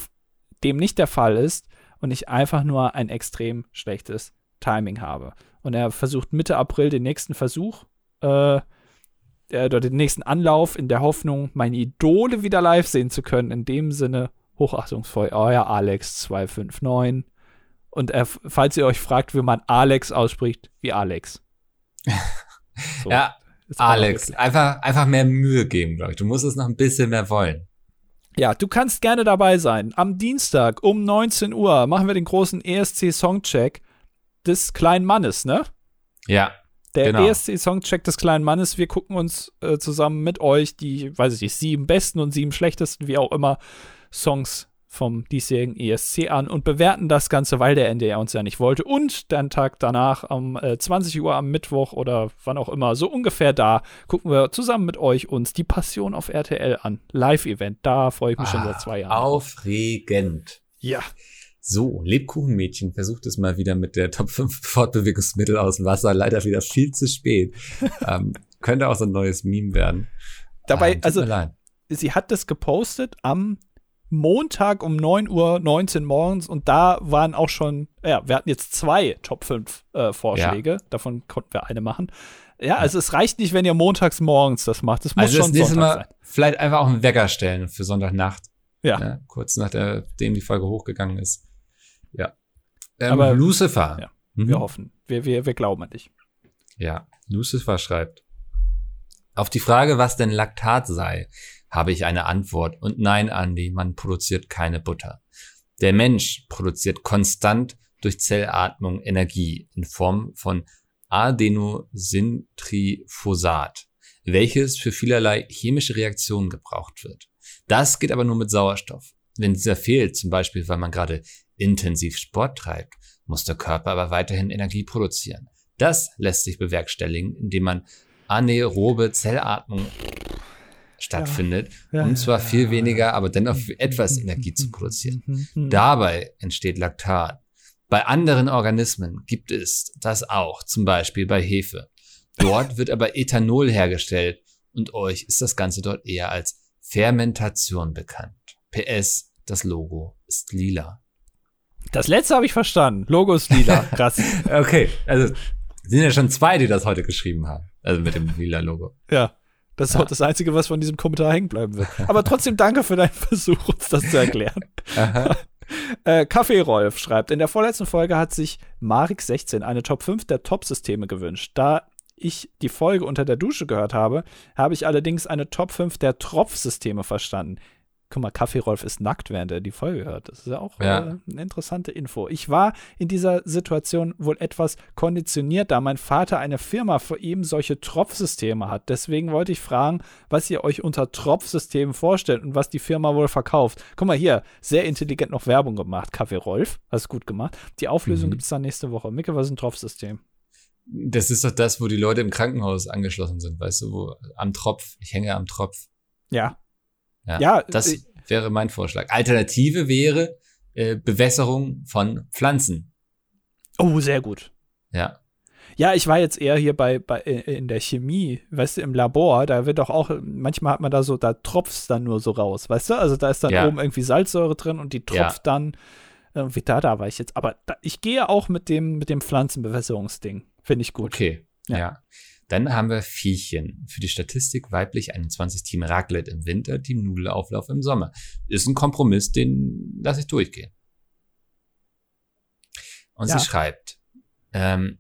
dem nicht der Fall ist und ich einfach nur ein extrem schlechtes Timing habe. Und er versucht Mitte April den nächsten Versuch, äh, äh, oder den nächsten Anlauf in der Hoffnung, meine Idole wieder live sehen zu können. In dem Sinne, hochachtungsvoll, euer Alex259. Und er, falls ihr euch fragt, wie man Alex ausspricht, wie Alex. So, Ja, Alex, einfach, einfach mehr Mühe geben, glaube ich. Du musst es noch ein bisschen mehr wollen. Ja, du kannst gerne dabei sein. Am Dienstag um 19 Uhr machen wir den großen ESC Songcheck des kleinen Mannes, ne? Ja, Der Genau. ESC Songcheck des kleinen Mannes. Wir gucken uns äh, zusammen mit euch die, weiß ich nicht, sieben besten und sieben schlechtesten, wie auch immer, Songs vom diesjährigen ESC an und bewerten das Ganze, weil der NDR uns ja nicht wollte. Und dann Tag danach um äh, 20 Uhr am Mittwoch oder wann auch immer, so ungefähr da, gucken wir zusammen mit euch uns die Passion auf RTL an. Live-Event. Da freue ich mich schon seit zwei Jahren. Ah, Aufregend. Ja. So, Lebkuchenmädchen versucht es mal wieder mit der Top 5 Fortbewegungsmittel aus dem Wasser. Leider wieder viel zu spät. ähm, könnte auch so ein neues Meme werden. Dabei, Ähm, also leid. sie hat das gepostet am Montag um 9 Uhr 19 morgens und da waren auch schon, ja, wir hatten jetzt zwei Top 5 äh, Vorschläge, davon konnten wir eine machen. Ja, also es reicht nicht, wenn ihr montags morgens das macht. Es muss Also das schon nächste Sonntag Mal sein. vielleicht einfach auch einen Wecker stellen für Sonntagnacht. Ja. Ne? Kurz nachdem die Folge hochgegangen ist. Ja. Ähm, Aber- Lucifer. ja, Mhm. Wir hoffen. Wir, wir, wir glauben an dich. Ja, Lucifer schreibt. Auf die Frage, was denn Laktat sei, habe ich eine Antwort. Und nein, Andy, man produziert keine Butter. Der Mensch produziert konstant durch Zellatmung Energie in Form von Adenosintrifosat, welches für vielerlei chemische Reaktionen gebraucht wird. Das geht aber nur mit Sauerstoff. Wenn dieser fehlt, zum Beispiel weil man gerade intensiv Sport treibt, muss der Körper aber weiterhin Energie produzieren. Das lässt sich bewerkstelligen, indem man anaerobe Zellatmung stattfindet, Ja, um ja, zwar ja, viel weniger, aber dennoch für etwas Energie zu produzieren. Mhm. Dabei entsteht Laktat. Bei anderen Organismen gibt es das auch, zum Beispiel bei Hefe. Dort wird aber Ethanol hergestellt und euch ist das Ganze dort eher als Fermentation bekannt. PS, das Logo ist lila. Das letzte habe ich verstanden. Logo ist lila. Krass. Okay, also sind ja schon zwei, die das heute geschrieben haben. Also mit dem lila Logo. ja. Das ist Ja. auch das Einzige, was von diesem Kommentar hängen bleiben wird. Aber trotzdem danke für deinen Versuch, uns das zu erklären. Äh, Kaffee Rolf schreibt, in der vorletzten Folge hat sich Marik16 eine Top 5 der Top-Systeme gewünscht. Da ich die Folge unter der Dusche gehört habe, habe ich allerdings eine Top 5 der Tropf-Systeme verstanden. Guck mal, Kaffee Rolf ist nackt, während er die Folge hört. Das ist ja auch Ja. Äh, eine interessante Info. Ich war in dieser Situation wohl etwas konditioniert, da mein Vater eine Firma für eben solche Tropfsysteme hat. Deswegen wollte ich fragen, was ihr euch unter Tropfsystemen vorstellt und was die Firma wohl verkauft. Guck mal hier, sehr intelligent noch Werbung gemacht. Kaffee Rolf, hast gut gemacht. Die Auflösung Mhm. gibt es dann nächste Woche. Micke, was ist ein Tropfsystem? Das ist doch das, wo die Leute im Krankenhaus angeschlossen sind, weißt du, wo am Tropf, ich hänge am Tropf. Ja. Ja, Ja, das äh, wäre mein Vorschlag. Alternative wäre äh, Bewässerung von Pflanzen. Oh, sehr gut. Ja, Ja, ich war jetzt eher hier bei, bei äh, in der Chemie, weißt du, im Labor, da wird doch auch, manchmal hat man da so, da tropft's dann nur so raus, weißt du? Also da ist dann Ja. oben irgendwie Salzsäure drin und die tropft dann irgendwie da, da war ich jetzt. Aber da, ich gehe auch mit dem, mit dem Pflanzenbewässerungsding. Finde ich gut. okay. Ja. Ja. Dann haben wir Viechchen. Für die Statistik weiblich 21 Team Raclette im Winter, Team Nudelauflauf im Sommer. Ist ein Kompromiss, den lasse ich durchgehen. Und Ja. sie schreibt, ähm,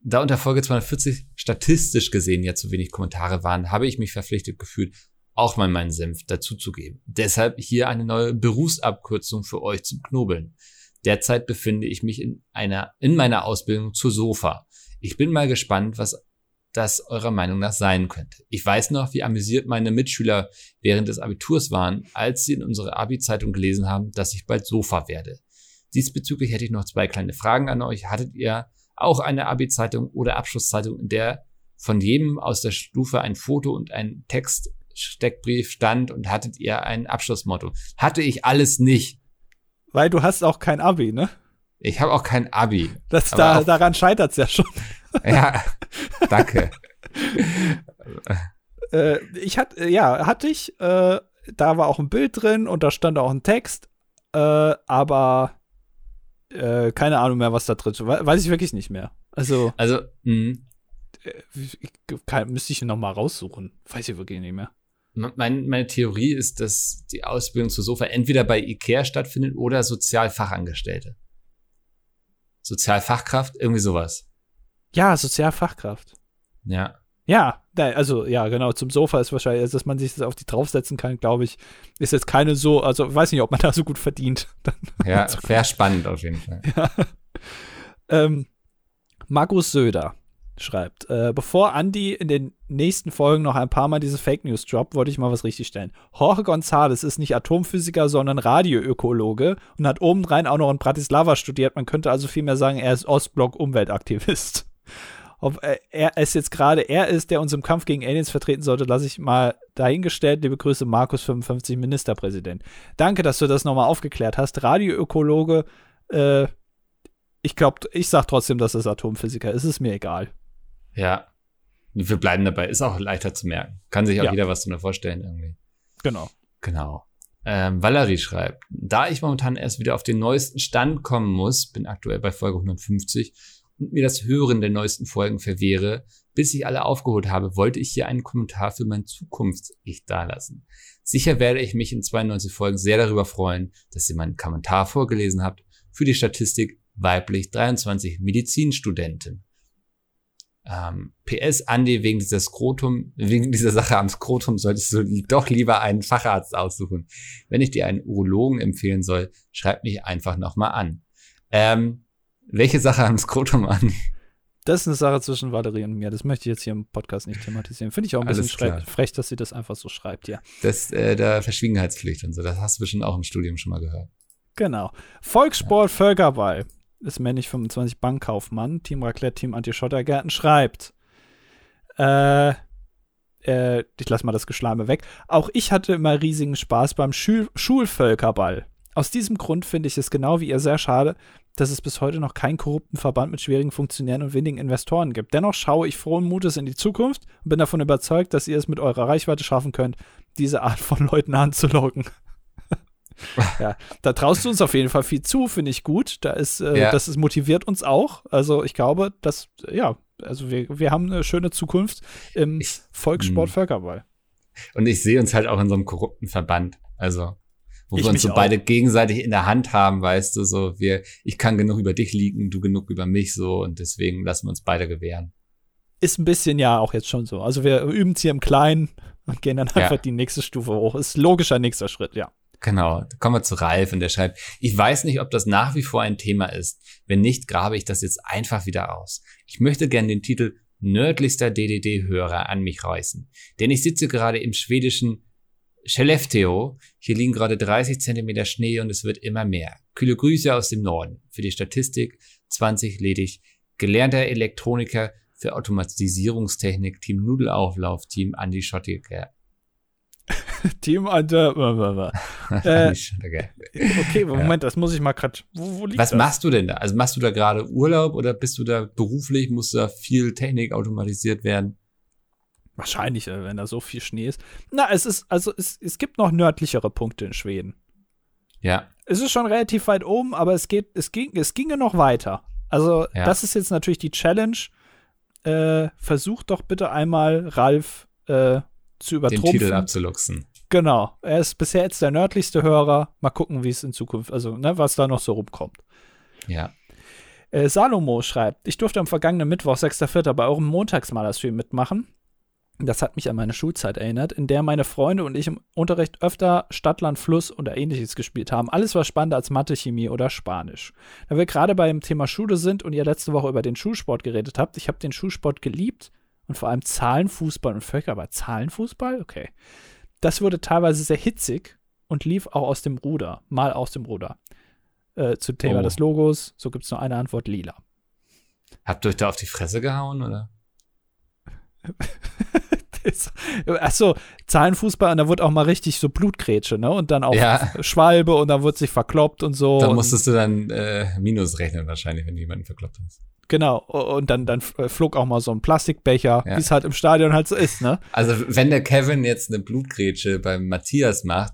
da unter Folge 240 statistisch gesehen jetzt so wenig Kommentare waren, habe ich mich verpflichtet gefühlt, auch mal meinen Senf dazuzugeben. Deshalb hier eine neue Berufsabkürzung für euch zum Knobeln. Derzeit befinde ich mich in einer, in meiner Ausbildung zur Sofa. Ich bin mal gespannt, was das eurer Meinung nach sein könnte. Ich weiß noch, wie amüsiert meine Mitschüler während des Abiturs waren, als sie in unserer Abi-Zeitung gelesen haben, dass ich bald Sofa werde. Diesbezüglich hätte ich noch zwei kleine Fragen an euch. Hattet ihr auch eine Abi-Zeitung oder Abschlusszeitung, in der von jedem aus der Stufe ein Foto und ein Textsteckbrief stand und hattet ihr ein Abschlussmotto? Hatte ich alles nicht. Weil du hast auch kein Abi, ne? Ich habe auch kein Abi. Das, da, auch- daran scheitert's ja schon. Ja, danke. Äh, ich hatte, ja, hatte ich, äh, da war auch ein Bild drin und da stand auch ein Text, äh, aber äh, keine Ahnung mehr, was da drin. We- Weiß ich wirklich nicht mehr. Also, Also, mh, äh, kann, müsste ich noch mal raussuchen. Weiß ich wirklich nicht mehr. mein, meine Theorie ist, dass die Ausbildung zur Sofa entweder bei IKEA stattfindet oder Sozialfachangestellte. Sozialfachkraft, irgendwie sowas. Ja, Sozialfachkraft. Ja. Ja, also ja, genau, zum Sofa ist wahrscheinlich, also, dass man sich das auf die draufsetzen kann, glaube ich, ist jetzt keine so, also weiß nicht, ob man da so gut verdient. Ja, sehr spannend auf jeden Fall. Ähm, Markus Söder schreibt, äh, bevor Andy in den nächsten Folgen noch ein paar Mal diese Fake News droppt, wollte ich mal was richtigstellen. Jorge González ist nicht Atomphysiker, sondern Radioökologe und hat obendrein auch noch in Bratislava studiert. Man könnte also vielmehr sagen, er ist Ostblock-Umweltaktivist. Ob äh, er es jetzt gerade er ist, der uns im Kampf gegen Aliens vertreten sollte, lasse ich mal dahingestellt. Liebe Grüße, Markus55, Ministerpräsident. Danke, dass du das nochmal aufgeklärt hast. Radioökologe, äh, ich glaube, ich sag trotzdem, dass es Atomphysiker ist. Es ist mir egal. Ja. Wir bleiben dabei. Ist auch leichter zu merken. Kann sich auch Ja. jeder was drunter vorstellen irgendwie. Genau. Genau. Ähm, Valerie schreibt, da ich momentan erst wieder auf den neuesten Stand kommen muss, bin aktuell bei Folge 150 und mir das Hören der neuesten Folgen verwehre, bis ich alle aufgeholt habe, wollte ich hier einen Kommentar für mein Zukunfts-Ich dalassen. Sicher werde ich mich in 92 Folgen sehr darüber freuen, dass ihr meinen Kommentar vorgelesen habt für die Statistik weiblich 23 Medizinstudenten. Ähm, PS, Andi, wegen dieser Skrotum, wegen dieser Sache am Skrotum solltest du doch lieber einen Facharzt aussuchen. Wenn ich dir einen Urologen empfehlen soll, schreib mich einfach nochmal an. Ähm, welche Sache am Skrotum an? Das ist eine Sache zwischen Valerie und mir. Das möchte ich jetzt hier im Podcast nicht thematisieren. Finde ich auch ein Alles bisschen klar. frech, dass sie das einfach so schreibt, ja. Das, äh, der Verschwiegenheitspflicht und so. Das hast du bestimmt auch im Studium schon mal gehört. Genau. Volkssport Völkerball ist männlich 25 Bankkaufmann, Team Raclette, Team Anti-Schottergärten schreibt. Äh, äh, ich lasse mal das Geschleime weg. Auch ich hatte immer riesigen Spaß beim Schul Schulvölkerball. Aus diesem Grund finde ich es genau wie ihr sehr schade, dass es bis heute noch keinen korrupten Verband mit schwierigen Funktionären und wenigen Investoren gibt. Dennoch schaue ich frohen Mutes in die Zukunft und bin davon überzeugt, dass ihr es mit eurer Reichweite schaffen könnt, diese Art von Leuten anzulocken. ja, da traust du uns auf jeden Fall viel zu, finde ich gut. Da ist, äh, Ja. das ist, motiviert uns auch. Also ich glaube, dass, ja, also wir, wir haben eine schöne Zukunft im Ich- Volkssport. Völkerball. Und ich sehe uns halt auch in so einem korrupten Verband. Also, wo Ich wir uns so auch. beide gegenseitig in der Hand haben, weißt du, so wir, ich kann genug über dich liegen, du genug über mich so und deswegen lassen wir uns beide gewähren. Ist ein bisschen ja auch jetzt schon so. Also wir üben es hier im Kleinen und gehen dann Ja. einfach die nächste Stufe hoch. Ist logischer nächster Schritt, ja. Genau, kommen wir zu Ralf und der schreibt, ich weiß nicht, ob das nach wie vor ein Thema ist. Wenn nicht, grabe ich das jetzt einfach wieder aus. Ich möchte gern den Titel nördlichster DDD-Hörer an mich reißen. Denn ich sitze gerade im schwedischen Skellefteå. Hier liegen gerade 30 Zentimeter Schnee und es wird immer mehr. Kühle Grüße aus dem Norden. Für die Statistik 20 ledig. Gelernter Elektroniker für Automatisierungstechnik, Team Nudelauflauf, Team Andi Schottiger. Team Under. Äh, okay. okay, Moment, das muss ich mal gerade. Wo, wo liegt Was das? machst du denn da? Also machst du da gerade Urlaub oder bist du da beruflich? Muss da viel Technik automatisiert werden? Wahrscheinlich, äh, wenn da so viel Schnee ist. Na, es ist, also es, es gibt noch nördlichere Punkte in Schweden. Ja, Es ist schon relativ weit oben, aber es geht, es ging, es ginge noch weiter. Also, Ja. das ist jetzt natürlich die Challenge. Äh, versucht doch bitte einmal Ralf äh, zu den übertrumpfen. Titel abzuluxen. Genau. Er ist bisher jetzt der nördlichste Hörer. Mal gucken, wie es in Zukunft, also, ne, was da noch so rumkommt. Ja. Äh, Salomo schreibt, ich durfte am vergangenen Mittwoch, 6.4. bei eurem Montagsmalerstream mitmachen. Das hat mich an meine Schulzeit erinnert, in der meine Freunde und ich im Unterricht öfter Stadtland, Fluss oder ähnliches gespielt haben. Alles war spannender als Mathe, Chemie oder Spanisch. Da wir gerade beim Thema Schule sind und ihr letzte Woche über den Schulsport geredet habt, ich habe den Schulsport geliebt und vor allem Zahlenfußball und Völker, aber Zahlenfußball? Okay. Das wurde teilweise sehr hitzig und lief auch aus dem Ruder, mal aus dem Ruder. Äh, zum Thema Oh. des Logos, so gibt es nur eine Antwort, lila. Habt ihr euch da auf die Fresse gehauen, oder? Achso, Zahlenfußball und da wurde auch mal richtig so Blutgrätsche, ne? Und dann auch Ja. Schwalbe und dann wurde sich verkloppt und so. Da musstest du dann äh, Minus rechnen wahrscheinlich, wenn du jemanden verkloppt hast. Genau, und dann, dann äh, flog auch mal so ein Plastikbecher, Ja. wie es halt im Stadion halt so ist, ne? Also wenn der Kevin jetzt eine Blutgrätsche beim Matthias macht,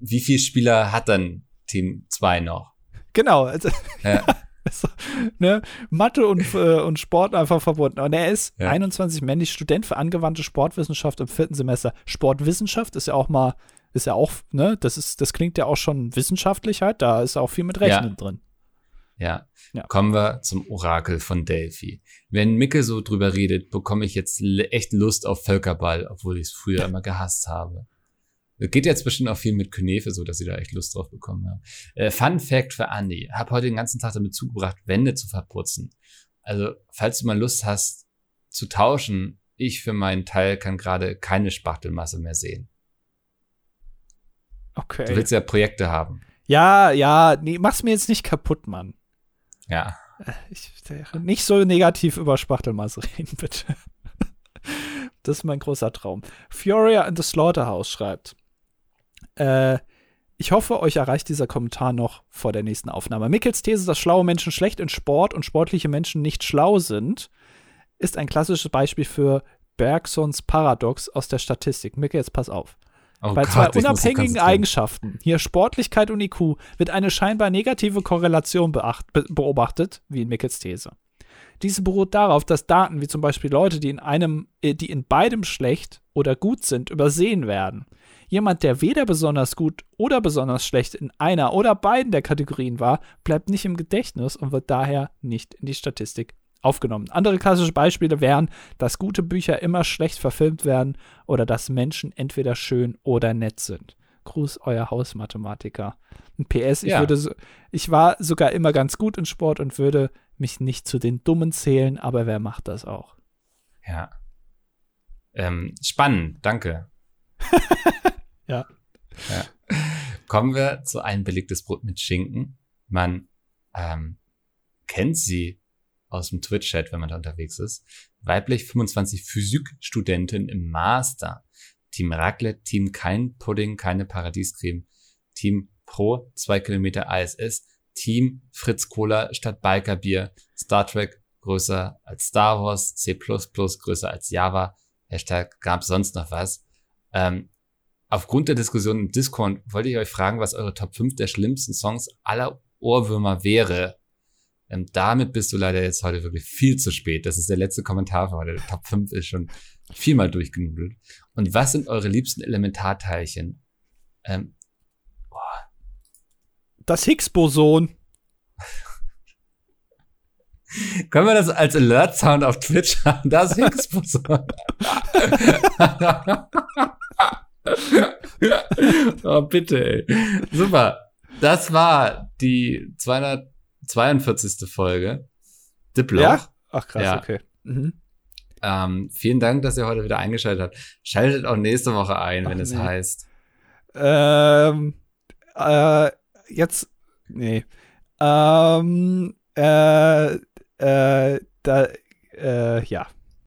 wie viele Spieler hat dann Team 2 noch? Genau, also, Ja. so, ne? Mathe und, äh, und Sport einfach verbunden. Und er ist Ja. 21 männlich Student für angewandte Sportwissenschaft im vierten Semester. Sportwissenschaft ist ja auch mal, ist ja auch, ne? Das ist, das klingt ja auch schon wissenschaftlich halt, da ist auch viel mit Rechnen drin. Ja. Ja. Kommen wir zum Orakel von Delphi. Wenn Micke so drüber redet, bekomme ich jetzt echt Lust auf Völkerball, obwohl ich es früher immer gehasst habe. Geht jetzt bestimmt auch viel mit Künefe, so dass sie da echt Lust drauf bekommen haben. Äh, Fun Fact für Andy. Hab heute den ganzen Tag damit zugebracht, Wände zu verputzen. Also, falls du mal Lust hast zu tauschen, ich für meinen Teil kann gerade keine Spachtelmasse mehr sehen. Okay. Du willst ja Projekte haben. Ja, ja, nee, mach's mir jetzt nicht kaputt, Mann. Ja. Ich, nicht so negativ über Spachtelmaß reden, bitte. Das ist mein großer Traum. Fioria in the Slaughterhouse schreibt. Äh, ich hoffe, euch erreicht dieser Kommentar noch vor der nächsten Aufnahme. Mickels These, dass schlaue Menschen schlecht in Sport und sportliche Menschen nicht schlau sind, ist ein klassisches Beispiel für Bergsons Paradox aus der Statistik. Mickel, jetzt pass auf. Oh Bei Gott, zwei unabhängigen. Eigenschaften, hier Sportlichkeit und IQ, wird eine scheinbar negative Korrelation be beobachtet, wie in Mickels These. Diese beruht darauf, dass Daten wie zum Beispiel Leute, die in einem, äh, die in beidem schlecht oder gut sind, übersehen werden. Jemand, der weder besonders gut oder besonders schlecht in einer oder beiden der Kategorien war, bleibt nicht im Gedächtnis und wird daher nicht in die Statistik aufgenommen. Andere klassische Beispiele wären, dass gute Bücher immer schlecht verfilmt werden oder dass Menschen entweder schön oder nett sind. Gruß, euer Hausmathematiker. Ein PS, ich Ja. würde so, ich war sogar immer ganz gut in Sport und würde mich nicht zu den Dummen zählen, aber wer macht das auch? Ja. Ähm, spannend, danke. Ja. ja. Kommen wir zu ein belegtes Brot mit Schinken. Man ähm, kennt sie aus dem Twitch-Chat, wenn man da unterwegs ist. Weiblich 25 Physikstudentin im Master. Team Raclette, Team kein Pudding, keine Paradiescreme. Team Pro, zwei Kilometer ISS. Team Fritz Cola statt Bikerbier. Star Trek größer als Star Wars. C++ größer als Java. Hashtag gab sonst noch was. Ähm, aufgrund der Diskussion im Discord wollte ich euch fragen, was eure Top 5 der schlimmsten Songs aller Ohrwürmer wäre. Ähm, damit bist du leider jetzt heute wirklich viel zu spät. Das ist der letzte Kommentar für heute. Der Top 5 ist schon viermal durchgenudelt. Und was sind eure liebsten Elementarteilchen? Ähm, Das Higgs-Boson. können wir das als Alert-Sound auf Twitch haben? Das Higgs-Boson. oh, bitte, ey. Super. Das war die 242. Folge. Diploch. Ja? Ach krass, Ja. okay. Mhm. Ähm, vielen Dank, dass ihr heute wieder eingeschaltet habt. Schaltet auch nächste Woche ein, wenn Ach, es nee. heißt. Ähm, äh, jetzt, nee. Ähm, äh, äh, da, äh, ja.